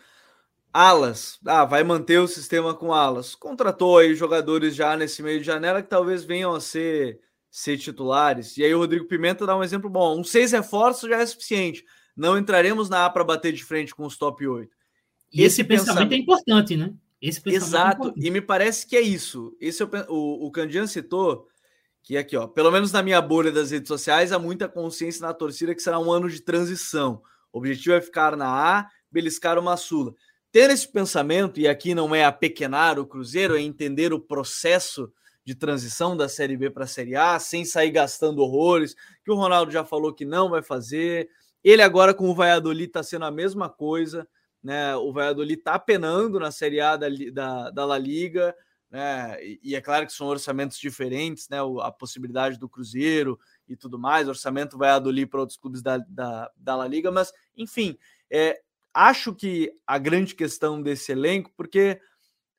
Alas, ah, vai manter o sistema com alas. Contratou aí jogadores já nesse meio de janela que talvez venham a ser, ser titulares. E aí o Rodrigo Pimenta dá um exemplo bom. Um seis reforços já é suficiente. Não entraremos na A para bater de frente com os top 8. E esse, esse pensamento, pensamento, é importante, né? Esse é Exato, é e me parece que é isso. Esse é o, o, o Candian citou que aqui, ó, pelo menos na minha bolha das redes sociais, há muita consciência na torcida que será um ano de transição. O objetivo é ficar na A, beliscar uma Sula. Ter esse pensamento, e aqui não é apequenar o Cruzeiro, é entender o processo de transição da Série B para a Série A, sem sair gastando horrores, que o Ronaldo já falou que não vai fazer. Ele agora com o Valladolid está sendo a mesma coisa, né? O Valladolid está penando na Série A da, da, da La Liga, né? E, é claro que são orçamentos diferentes, né? A possibilidade do Cruzeiro e tudo mais, orçamento Valladolid para outros clubes da, da, da La Liga, mas enfim, é, acho que a grande questão desse elenco, porque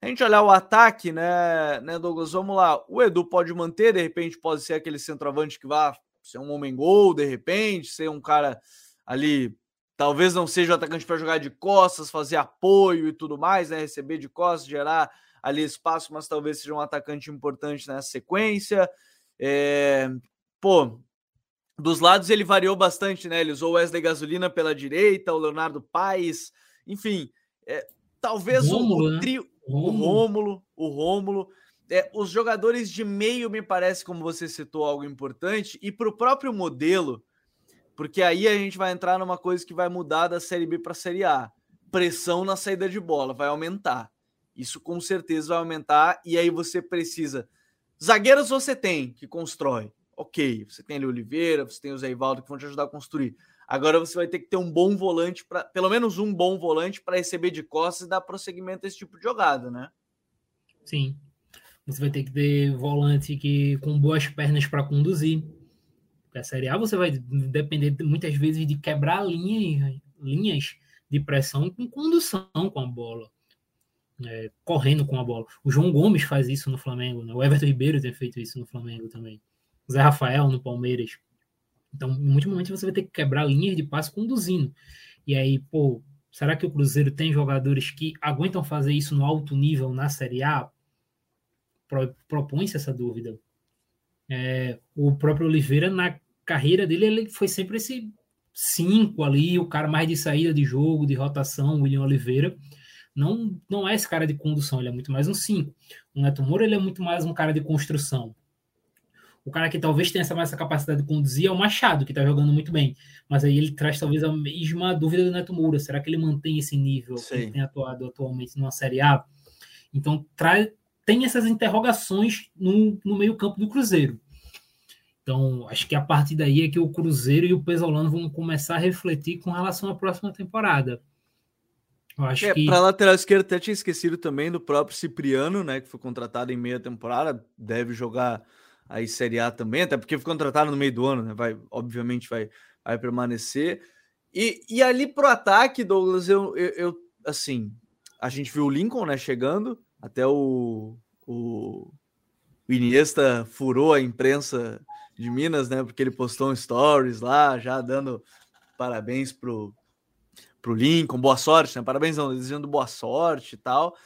a gente olhar o ataque, né, né, Douglas? Vamos lá. O Edu pode manter, de repente, pode ser aquele centroavante que vá ser um homem gol, de repente, ser um cara ali. Talvez não seja o atacante para jogar de costas, fazer apoio e tudo mais, né? Receber de costas, gerar ali espaço, mas talvez seja um atacante importante nessa sequência. É... Pô, dos lados ele variou bastante, né? Ele usou o Wesley Gasolina pela direita, o Leonardo Paes, enfim. É... Talvez Rômulo, o, o né? trio. Né? o Rômulo, o Rômulo. É, os jogadores de meio, me parece, como você citou, algo importante, e para o próprio modelo, porque aí a gente vai entrar numa coisa que vai mudar da Série B para a Série A. Pressão na saída de bola vai aumentar. Isso com certeza vai aumentar, e aí você precisa. Zagueiros você tem, que constrói. Ok, você tem ali o Oliveira, você tem o Zé Ivaldo que vão te ajudar a construir. Agora você vai ter que ter um bom volante, para pelo menos um bom volante para receber de costas e dar prosseguimento a esse tipo de jogada, né? Sim. Você vai ter que ter volante que com boas pernas para conduzir. Porque a Série A você vai depender muitas vezes de quebrar linha, linhas de pressão com condução com a bola. É, correndo com a bola. O João Gomes faz isso no Flamengo, né? o Everton Ribeiro tem feito isso no Flamengo também. Zé Rafael no Palmeiras. Então, em muitos momentos você vai ter que quebrar linhas de passe conduzindo. E aí, pô, será que o Cruzeiro tem jogadores que aguentam fazer isso no alto nível na Série A? Propõe-se essa dúvida. É, o próprio Oliveira, na carreira dele, ele foi sempre esse cinco ali, o cara mais de saída de jogo, de rotação, o William Oliveira. Não, não é esse cara de condução, ele é muito mais um cinco. O Neto Moura, ele é muito mais um cara de construção. O cara que talvez tenha essa, essa capacidade de conduzir é o Machado, que está jogando muito bem. Mas aí ele traz talvez a mesma dúvida do Neto Moura. Será que ele mantém esse nível Sim. que ele tem atuado atualmente numa Série A? Então traz, tem essas interrogações no, no meio-campo do Cruzeiro. Então, acho que a partir daí é que o Cruzeiro e o Pesolano vão começar a refletir com relação à próxima temporada. Eu acho é, que... Para lateral esquerdo, até tinha esquecido também do próprio Cipriano, né? Que foi contratado em meia temporada, deve jogar aí Série A também, até porque foi contratado no meio do ano, né? Vai, obviamente vai, vai permanecer. E, e ali pro ataque, Douglas, eu, eu, eu, assim, a gente viu o Lincoln, né, chegando, até o, o, o Iniesta furou a imprensa de Minas, né, porque ele postou um stories lá, já dando parabéns pro, pro Lincoln, boa sorte, né, parabéns não, desejando boa sorte e tal.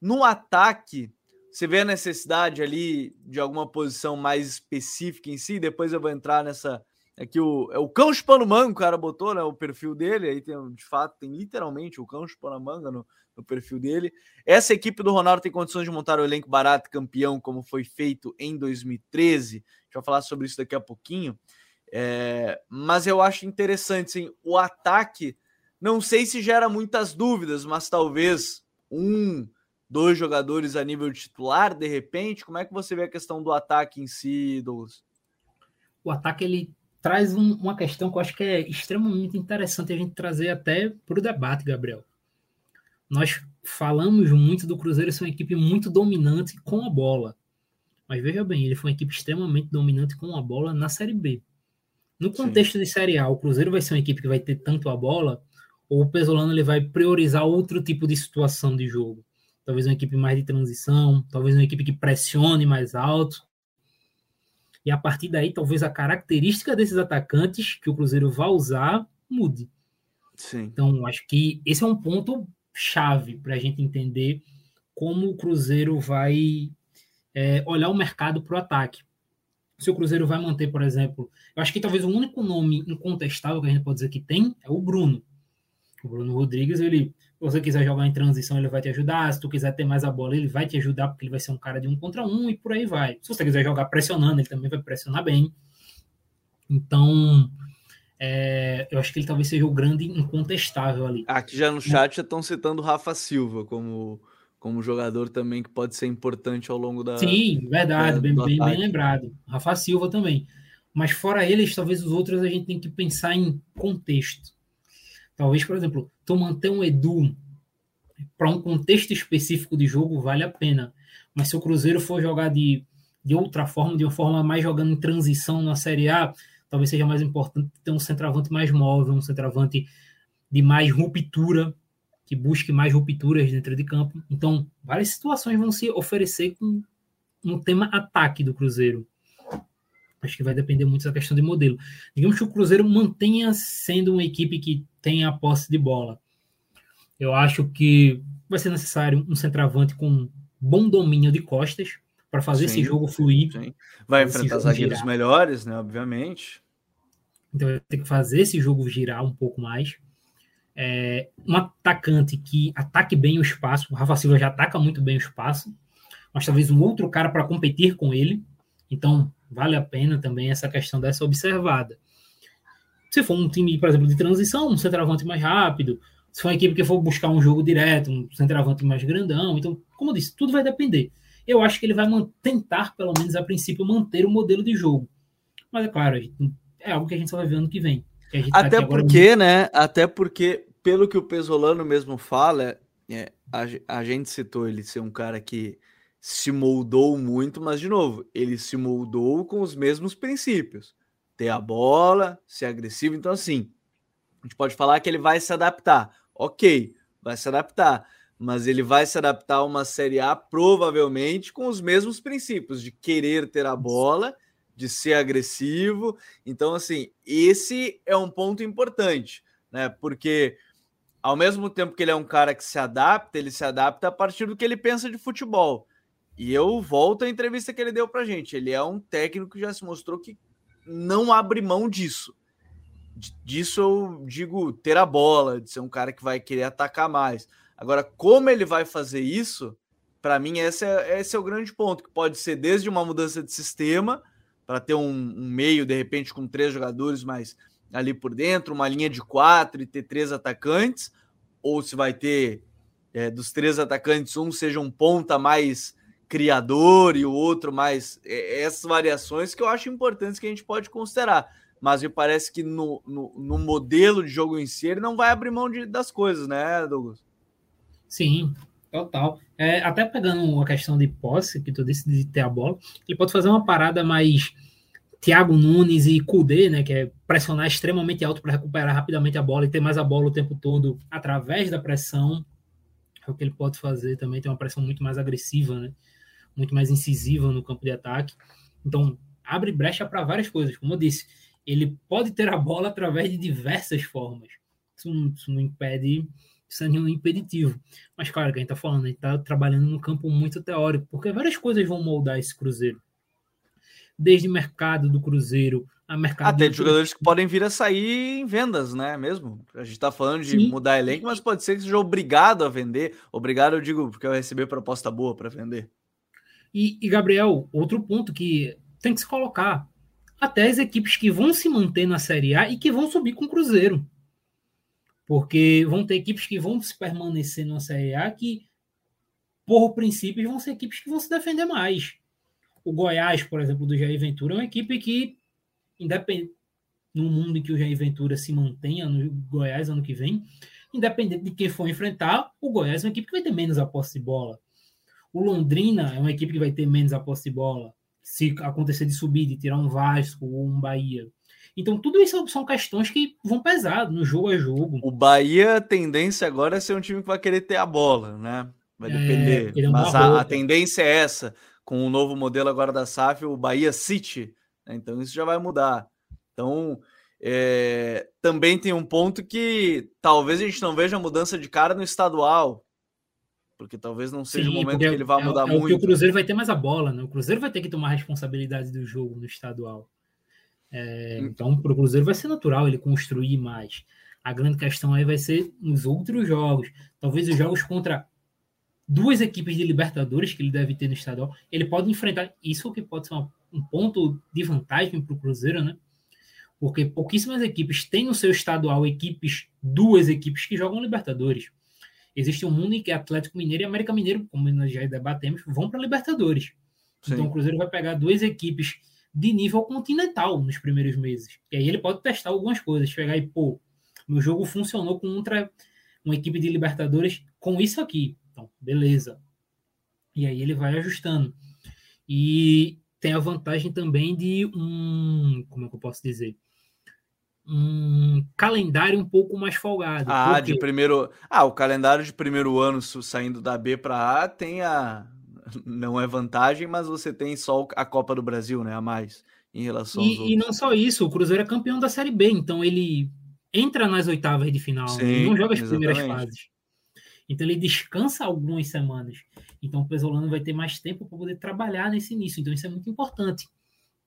No ataque, você vê a necessidade ali de alguma posição mais específica em si? Depois eu vou entrar nessa. Aqui o, é o cão chupando manga, o cara botou né, o perfil dele. Aí tem, de fato, tem literalmente o cão chupando manga no, no perfil dele. Essa equipe do Ronaldo tem condições de montar o elenco barato campeão, como foi feito em 2013. A gente vai falar sobre isso daqui a pouquinho. É, mas eu acho interessante, sim, o ataque. Não sei se gera muitas dúvidas, mas talvez um dois jogadores a nível titular, de repente? Como é que você vê a questão do ataque em si, Douglas? O ataque ele traz um, uma questão que eu acho que é extremamente interessante a gente trazer até para o debate, Gabriel. Nós falamos muito do Cruzeiro ser uma equipe muito dominante com a bola. Mas veja bem, ele foi uma equipe extremamente dominante com a bola na Série B. No contexto Sim. de Série A, o Cruzeiro vai ser uma equipe que vai ter tanto a bola, ou o Pesolano ele vai priorizar outro tipo de situação de jogo? Talvez uma equipe mais de transição, talvez uma equipe que pressione mais alto. E a partir daí, talvez a característica desses atacantes que o Cruzeiro vai usar mude. Sim. Então, acho que esse é um ponto chave para a gente entender como o Cruzeiro vai é, olhar o mercado para o ataque. Se o Cruzeiro vai manter, por exemplo, eu acho que talvez o único nome incontestável que a gente pode dizer que tem é o Bruno. O Bruno Rodrigues, ele, você quiser jogar em transição, ele vai te ajudar. Se tu quiser ter mais a bola, ele vai te ajudar, porque ele vai ser um cara de um contra um e por aí vai. Se você quiser jogar pressionando, ele também vai pressionar bem. Então, é, eu acho que ele talvez seja o grande incontestável ali. Aqui já no chat já estão citando o Rafa Silva como, como jogador também que pode ser importante ao longo da. Sim, verdade, da, bem, bem, bem lembrado. Rafa Silva também. Mas fora eles, talvez os outros a gente tem que pensar em contexto. Talvez, por exemplo, tu manter um Edu para um contexto específico de jogo vale a pena. Mas se o Cruzeiro for jogar de, de outra forma, de uma forma mais jogando em transição na Série A, talvez seja mais importante ter um centroavante mais móvel, um centroavante de mais ruptura, que busque mais rupturas dentro de campo. Então, várias situações vão se oferecer com um tema ataque do Cruzeiro. Acho que vai depender muito da questão de modelo. Digamos que o Cruzeiro mantenha sendo uma equipe que tem a posse de bola. Eu acho que vai ser necessário um centroavante com bom domínio de costas para fazer sim, esse jogo fluir. Sim. Vai enfrentar zagueiros girar. melhores, né? Obviamente. Então vai ter que fazer esse jogo girar um pouco mais. É, um atacante que ataque bem o espaço. O Rafa Silva já ataca muito bem o espaço, mas talvez um outro cara para competir com ele. Então vale a pena também essa questão dessa observada. Se for um time, por exemplo, de transição, um centroavante mais rápido, se for uma equipe que for buscar um jogo direto, um centroavante mais grandão, então, como eu disse, tudo vai depender. Eu acho que ele vai tentar, pelo menos a princípio, manter o modelo de jogo. Mas é claro, é algo que a gente só vai ver ano que vem. Que tá Até tá porque, né? Até porque, pelo que o Pesolano mesmo fala, é, a, a gente citou ele ser um cara que se moldou muito, mas de novo, ele se moldou com os mesmos princípios ter a bola, ser agressivo. Então, assim, a gente pode falar que ele vai se adaptar. Ok, vai se adaptar. Mas ele vai se adaptar a uma Série A provavelmente com os mesmos princípios de querer ter a bola, de ser agressivo. Então, assim, esse é um ponto importante, né? Porque ao mesmo tempo que ele é um cara que se adapta, ele se adapta a partir do que ele pensa de futebol. E eu volto à entrevista que ele deu pra gente. Ele é um técnico que já se mostrou que não abre mão disso. Disso eu digo ter a bola, de ser um cara que vai querer atacar mais. Agora, como ele vai fazer isso, para mim, esse é, esse é o grande ponto, que pode ser desde uma mudança de sistema, para ter um, um, meio, de repente, com três jogadores mais ali por dentro, uma linha de quatro e ter três atacantes, ou se vai ter é, dos três atacantes, um seja um ponta mais criador e o outro mais. É, essas variações que eu acho importantes que a gente pode considerar. Mas me parece que no, no, no modelo de jogo em si ele não vai abrir mão de, das coisas, né, Douglas? Sim, total. É, até pegando a questão de posse, que tu disse de ter a bola, ele pode fazer uma parada mais Thiago Nunes e Kudê, né, que é pressionar extremamente alto para recuperar rapidamente a bola e ter mais a bola o tempo todo através da pressão. É o que ele pode fazer também, tem uma pressão muito mais agressiva, né? Muito mais incisiva no campo de ataque. Então, abre brecha para várias coisas. Como eu disse, ele pode ter a bola através de diversas formas. Isso não, isso não impede, isso é nenhum impeditivo. Mas, claro, que a gente está falando, a gente está trabalhando num campo muito teórico, porque várias coisas vão moldar esse Cruzeiro. Desde mercado do Cruzeiro a mercado. Até de jogadores que podem vir a sair em vendas, né? Mesmo. A gente está falando de Sim. mudar elenco, mas pode ser que seja obrigado a vender. Obrigado, eu digo, porque eu recebi proposta boa para vender. E, e, Gabriel, outro ponto que tem que se colocar: até as equipes que vão se manter na Série A e que vão subir com o Cruzeiro. Porque vão ter equipes que vão se permanecer na Série A que, por princípios, vão ser equipes que vão se defender mais. O Goiás, por exemplo, do Jair Ventura, é uma equipe que, independente no mundo em que o Jair Ventura se mantenha no Goiás ano que vem, independente de quem for enfrentar, o Goiás é uma equipe que vai ter menos a posse de bola. O Londrina é uma equipe que vai ter menos a posse de bola. Se acontecer de subir, de tirar um Vasco ou um Bahia. Então, tudo isso são questões que vão pesar no jogo a jogo. O Bahia, a tendência agora é ser um time que vai querer ter a bola, né? Vai é, depender. É, Mas a, a, tendência é essa. Com o novo modelo agora da SAF, o Bahia City. Né? Então, isso já vai mudar. Então, é, também tem um ponto que talvez a gente não veja mudança de cara no estadual porque talvez não seja Sim, o momento que ele vá é, mudar é, muito. o Cruzeiro vai ter mais a bola, né? O Cruzeiro vai ter que tomar responsabilidade do jogo no estadual. É, hum. então, para o Cruzeiro vai ser natural ele construir mais. A grande questão aí vai ser nos outros jogos. Talvez os jogos contra duas equipes de Libertadores que ele deve ter no estadual. Ele pode enfrentar isso que pode ser uma, um ponto de vantagem para o Cruzeiro, né? Porque pouquíssimas equipes têm no seu estadual equipes, duas equipes que jogam Libertadores. Existe um mundo em que Atlético Mineiro e América Mineiro, como nós já debatemos, vão para Libertadores. Sim. Então o Cruzeiro vai pegar duas equipes de nível continental nos primeiros meses. E aí ele pode testar algumas coisas, pegar e, pô, meu jogo funcionou contra uma equipe de Libertadores com isso aqui. Então, beleza. E aí ele vai ajustando. E tem a vantagem também de um. Como é que eu posso dizer? Um calendário um pouco mais folgado. Ah, de primeiro. Ah, o calendário de primeiro ano saindo da B para A tem a. Não é vantagem, mas você tem só a Copa do Brasil, né? A mais em relação e, e não só isso, o Cruzeiro é campeão da Série B, então ele entra nas oitavas de final, Sim, ele não joga as exatamente. primeiras fases. Então ele descansa algumas semanas. Então o Pesolano vai ter mais tempo para poder trabalhar nesse início. Então isso é muito importante.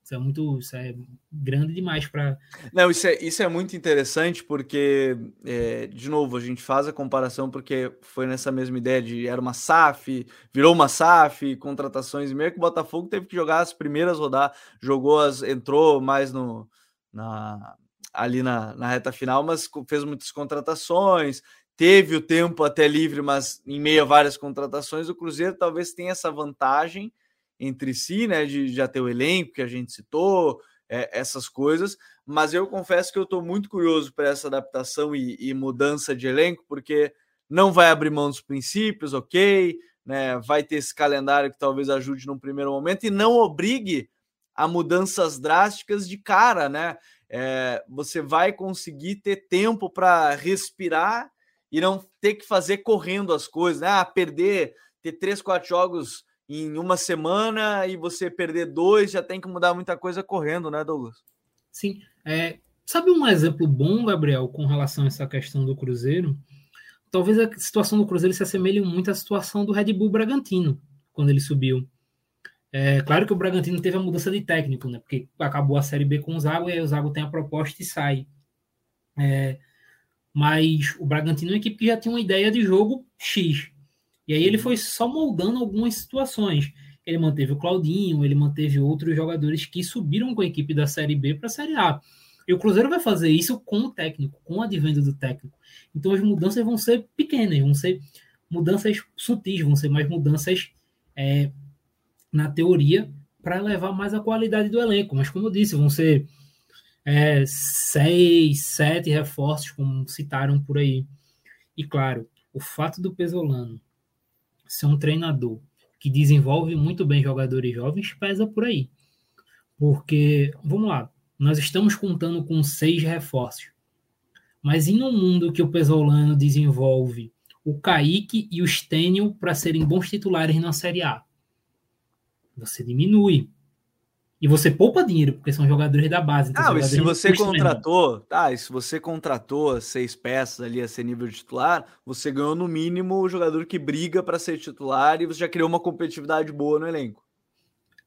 Isso é muito, isso é grande demais para. Não, isso é, isso é muito interessante porque, é, de novo, a gente faz a comparação porque foi nessa mesma ideia de era uma SAF, virou uma SAF, contratações, meio que o Botafogo teve que jogar as primeiras rodadas, jogou as, entrou mais no, na, ali na, na reta final, mas fez muitas contratações, teve o tempo até livre, mas em meio a várias contratações, o Cruzeiro talvez tenha essa vantagem entre si, né, de já ter o elenco que a gente citou, é, essas coisas, mas eu confesso que eu estou muito curioso para essa adaptação e, e, mudança de elenco, porque não vai abrir mão dos princípios, ok, né, vai ter esse calendário que talvez ajude num primeiro momento e não obrigue a mudanças drásticas de cara, né? É, você vai conseguir ter tempo para respirar e não ter que fazer correndo as coisas, né? Ah, perder, ter três, quatro jogos em uma semana e você perder dois, já tem que mudar muita coisa correndo, né, Douglas? Sim. É, sabe um exemplo bom, Gabriel, com relação a essa questão do Cruzeiro? Talvez a situação do Cruzeiro se assemelhe muito à situação do Red Bull Bragantino, quando ele subiu. É claro que o Bragantino teve a mudança de técnico, né? Porque acabou a Série B com o Zago e aí o Zago tem a proposta e sai. É, mas o Bragantino é uma equipe que já tinha uma ideia de jogo X. E aí ele foi só moldando algumas situações. Ele manteve o Claudinho, ele manteve outros jogadores que subiram com a equipe da Série B para a Série A. E o Cruzeiro vai fazer isso com o técnico, com o advento do técnico. Então as mudanças vão ser pequenas, vão ser mudanças sutis, vão ser mais mudanças é, na teoria para elevar mais a qualidade do elenco. Mas como eu disse, vão ser é, seis, sete reforços, como citaram por aí. E claro, o fato do Pesolano ser um treinador que desenvolve muito bem jogadores jovens pesa por aí. Porque, vamos lá, nós estamos contando com seis reforços. Mas em um mundo que o Pesolano desenvolve o Kaique e o Stênio para serem bons titulares na Série A, você diminui. E você poupa dinheiro, porque são jogadores da base. Então ah, e se você contratou, tá, e se você contratou seis peças ali a ser nível de titular, você ganhou no mínimo o jogador que briga para ser titular e você já criou uma competitividade boa no elenco.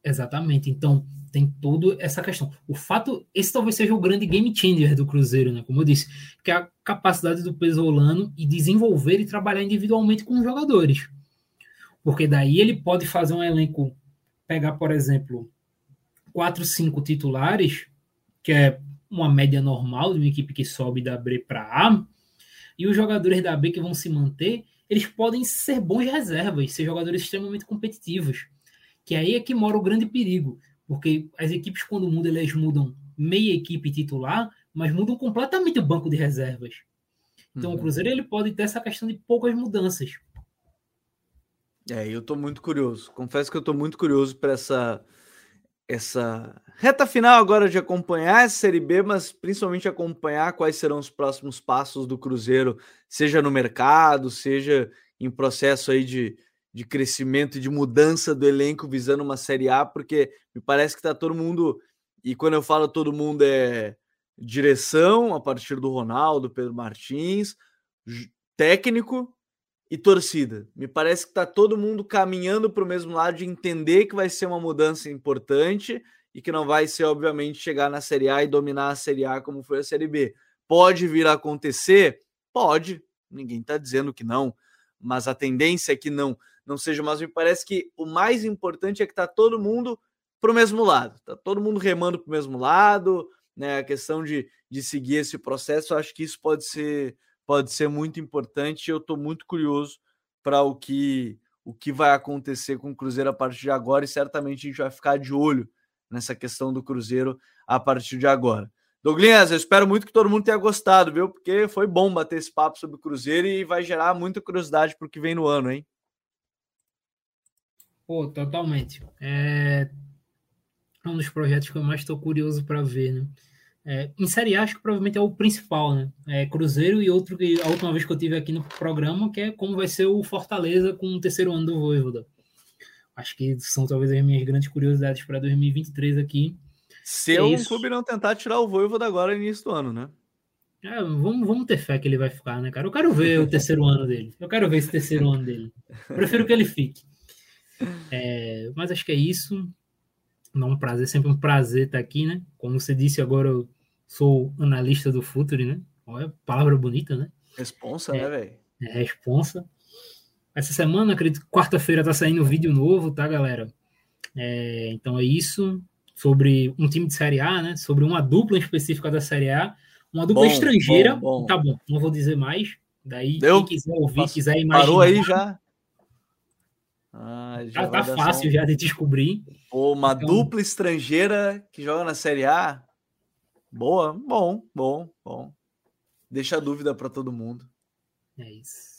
Exatamente. Então, tem toda essa questão. O fato, esse talvez seja o grande game changer do Cruzeiro, né? Como eu disse, que é a capacidade do Pesolano e desenvolver e trabalhar individualmente com os jogadores. Porque daí ele pode fazer um elenco, pegar, por exemplo, quatro, cinco titulares, que é uma média normal de uma equipe que sobe da B para A, e os jogadores da B que vão se manter, eles podem ser bons reservas, ser jogadores extremamente competitivos. Que aí é que mora o grande perigo, porque as equipes, quando mudam, elas mudam meia equipe titular, mas mudam completamente o banco de reservas. Então, uhum. o Cruzeiro ele pode ter essa questão de poucas mudanças. É, eu estou muito curioso. Confesso que eu estou muito curioso para essa essa reta final agora de acompanhar essa Série B, mas principalmente acompanhar quais serão os próximos passos do Cruzeiro, seja no mercado, seja em processo aí de, de crescimento e de mudança do elenco visando uma Série A, porque me parece que está todo mundo, e quando eu falo todo mundo é direção, a partir do Ronaldo, Pedro Martins, técnico e torcida. Me parece que está todo mundo caminhando para o mesmo lado de entender que vai ser uma mudança importante e que não vai ser, obviamente, chegar na Série A e dominar a Série A como foi a Série B. pode vir a acontecer? Pode, ninguém está dizendo que não, mas a tendência é que não, não seja. Mas me parece que o mais importante é que está todo mundo para o mesmo lado, está todo mundo remando para o mesmo lado, né? A questão de, de seguir esse processo, acho que isso pode ser, pode ser muito importante. Eu estou muito curioso para o que o que vai acontecer com o Cruzeiro a partir de agora e certamente a gente vai ficar de olho nessa questão do Cruzeiro a partir de agora. Douglas, eu espero muito que todo mundo tenha gostado, viu? Porque foi bom bater esse papo sobre o Cruzeiro e vai gerar muita curiosidade para o que vem no ano, hein? Pô, totalmente. É um dos projetos que eu mais estou curioso para ver, né? É, em Série A, acho que provavelmente é o principal, né? É Cruzeiro e outro que a última vez que eu tive aqui no programa, que é como vai ser o Fortaleza com o terceiro ano do Voivoda. Acho que são talvez as minhas grandes curiosidades para 2023 aqui. Se é um clube não tentar tirar o Voivoda agora no início do ano, né? É, vamos, vamos ter fé que ele vai ficar, né, cara? Eu quero ver o terceiro ano dele. Eu quero ver esse terceiro ano dele. Prefiro que ele fique. É, mas acho que é isso. Não, um prazer, sempre um prazer estar aqui, né? Como você disse, agora eu sou analista do Futuri, né? Olha, palavra bonita, né? Responsa, né, é, né, velho? É, responsa. Essa semana, acredito que quarta-feira tá saindo um vídeo novo, tá, galera? É, então é isso. Sobre um time de Série A, né? Sobre uma dupla específica da Série A. Uma dupla bom, estrangeira. Bom, bom. Tá bom, não vou dizer mais. Daí, Deu? quem quiser ouvir, quiser imaginar. Parou aí já? Ah, já tá fácil já de descobrir. Pô, uma então... dupla estrangeira que joga na Série A. Boa, bom, bom, bom. Deixa a dúvida para todo mundo. É isso.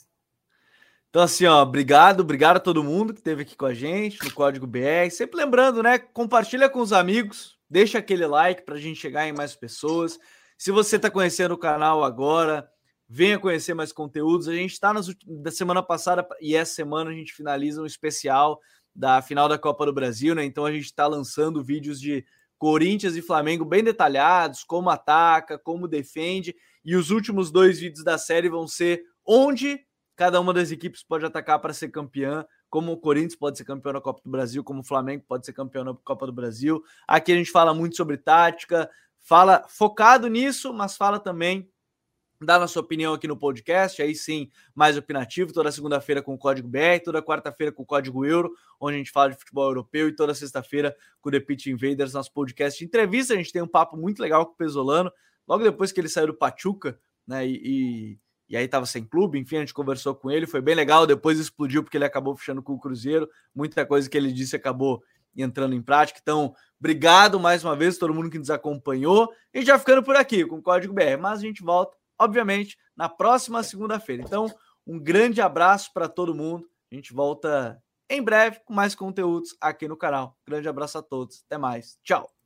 Então, assim, ó, obrigado, obrigado a todo mundo que esteve aqui com a gente no Código BR. Sempre lembrando, né? Compartilha com os amigos, deixa aquele like para a gente chegar em mais pessoas. Se você está conhecendo o canal agora, venha conhecer mais conteúdos. A gente está da semana passada e essa semana a gente finaliza um especial da final da Copa do Brasil, né? Então a gente está lançando vídeos de Corinthians e Flamengo bem detalhados, como ataca, como defende, e os últimos dois vídeos da série vão ser onde cada uma das equipes pode atacar para ser campeã, como o Corinthians pode ser campeão da Copa do Brasil, como o Flamengo pode ser campeão da Copa do Brasil. Aqui a gente fala muito sobre tática, fala focado nisso, mas fala também dá na sua opinião aqui no podcast, aí sim, mais opinativo, toda segunda-feira com o código BR, toda quarta-feira com o código Euro, onde a gente fala de futebol europeu, e toda sexta-feira com o The Pitch Invaders, nosso podcast de entrevista. A gente tem um papo muito legal com o Pesolano, logo depois que ele saiu do Pachuca, né, e, e aí tava sem clube, enfim, a gente conversou com ele, foi bem legal, depois explodiu porque ele acabou fechando com o Cruzeiro, muita coisa que ele disse acabou entrando em prática. Então, obrigado mais uma vez todo mundo que nos acompanhou. E já ficando por aqui com o código BR, mas a gente volta obviamente, na próxima segunda-feira. Então, um grande abraço para todo mundo. A gente volta em breve com mais conteúdos aqui no canal. Grande abraço a todos. Até mais. Tchau.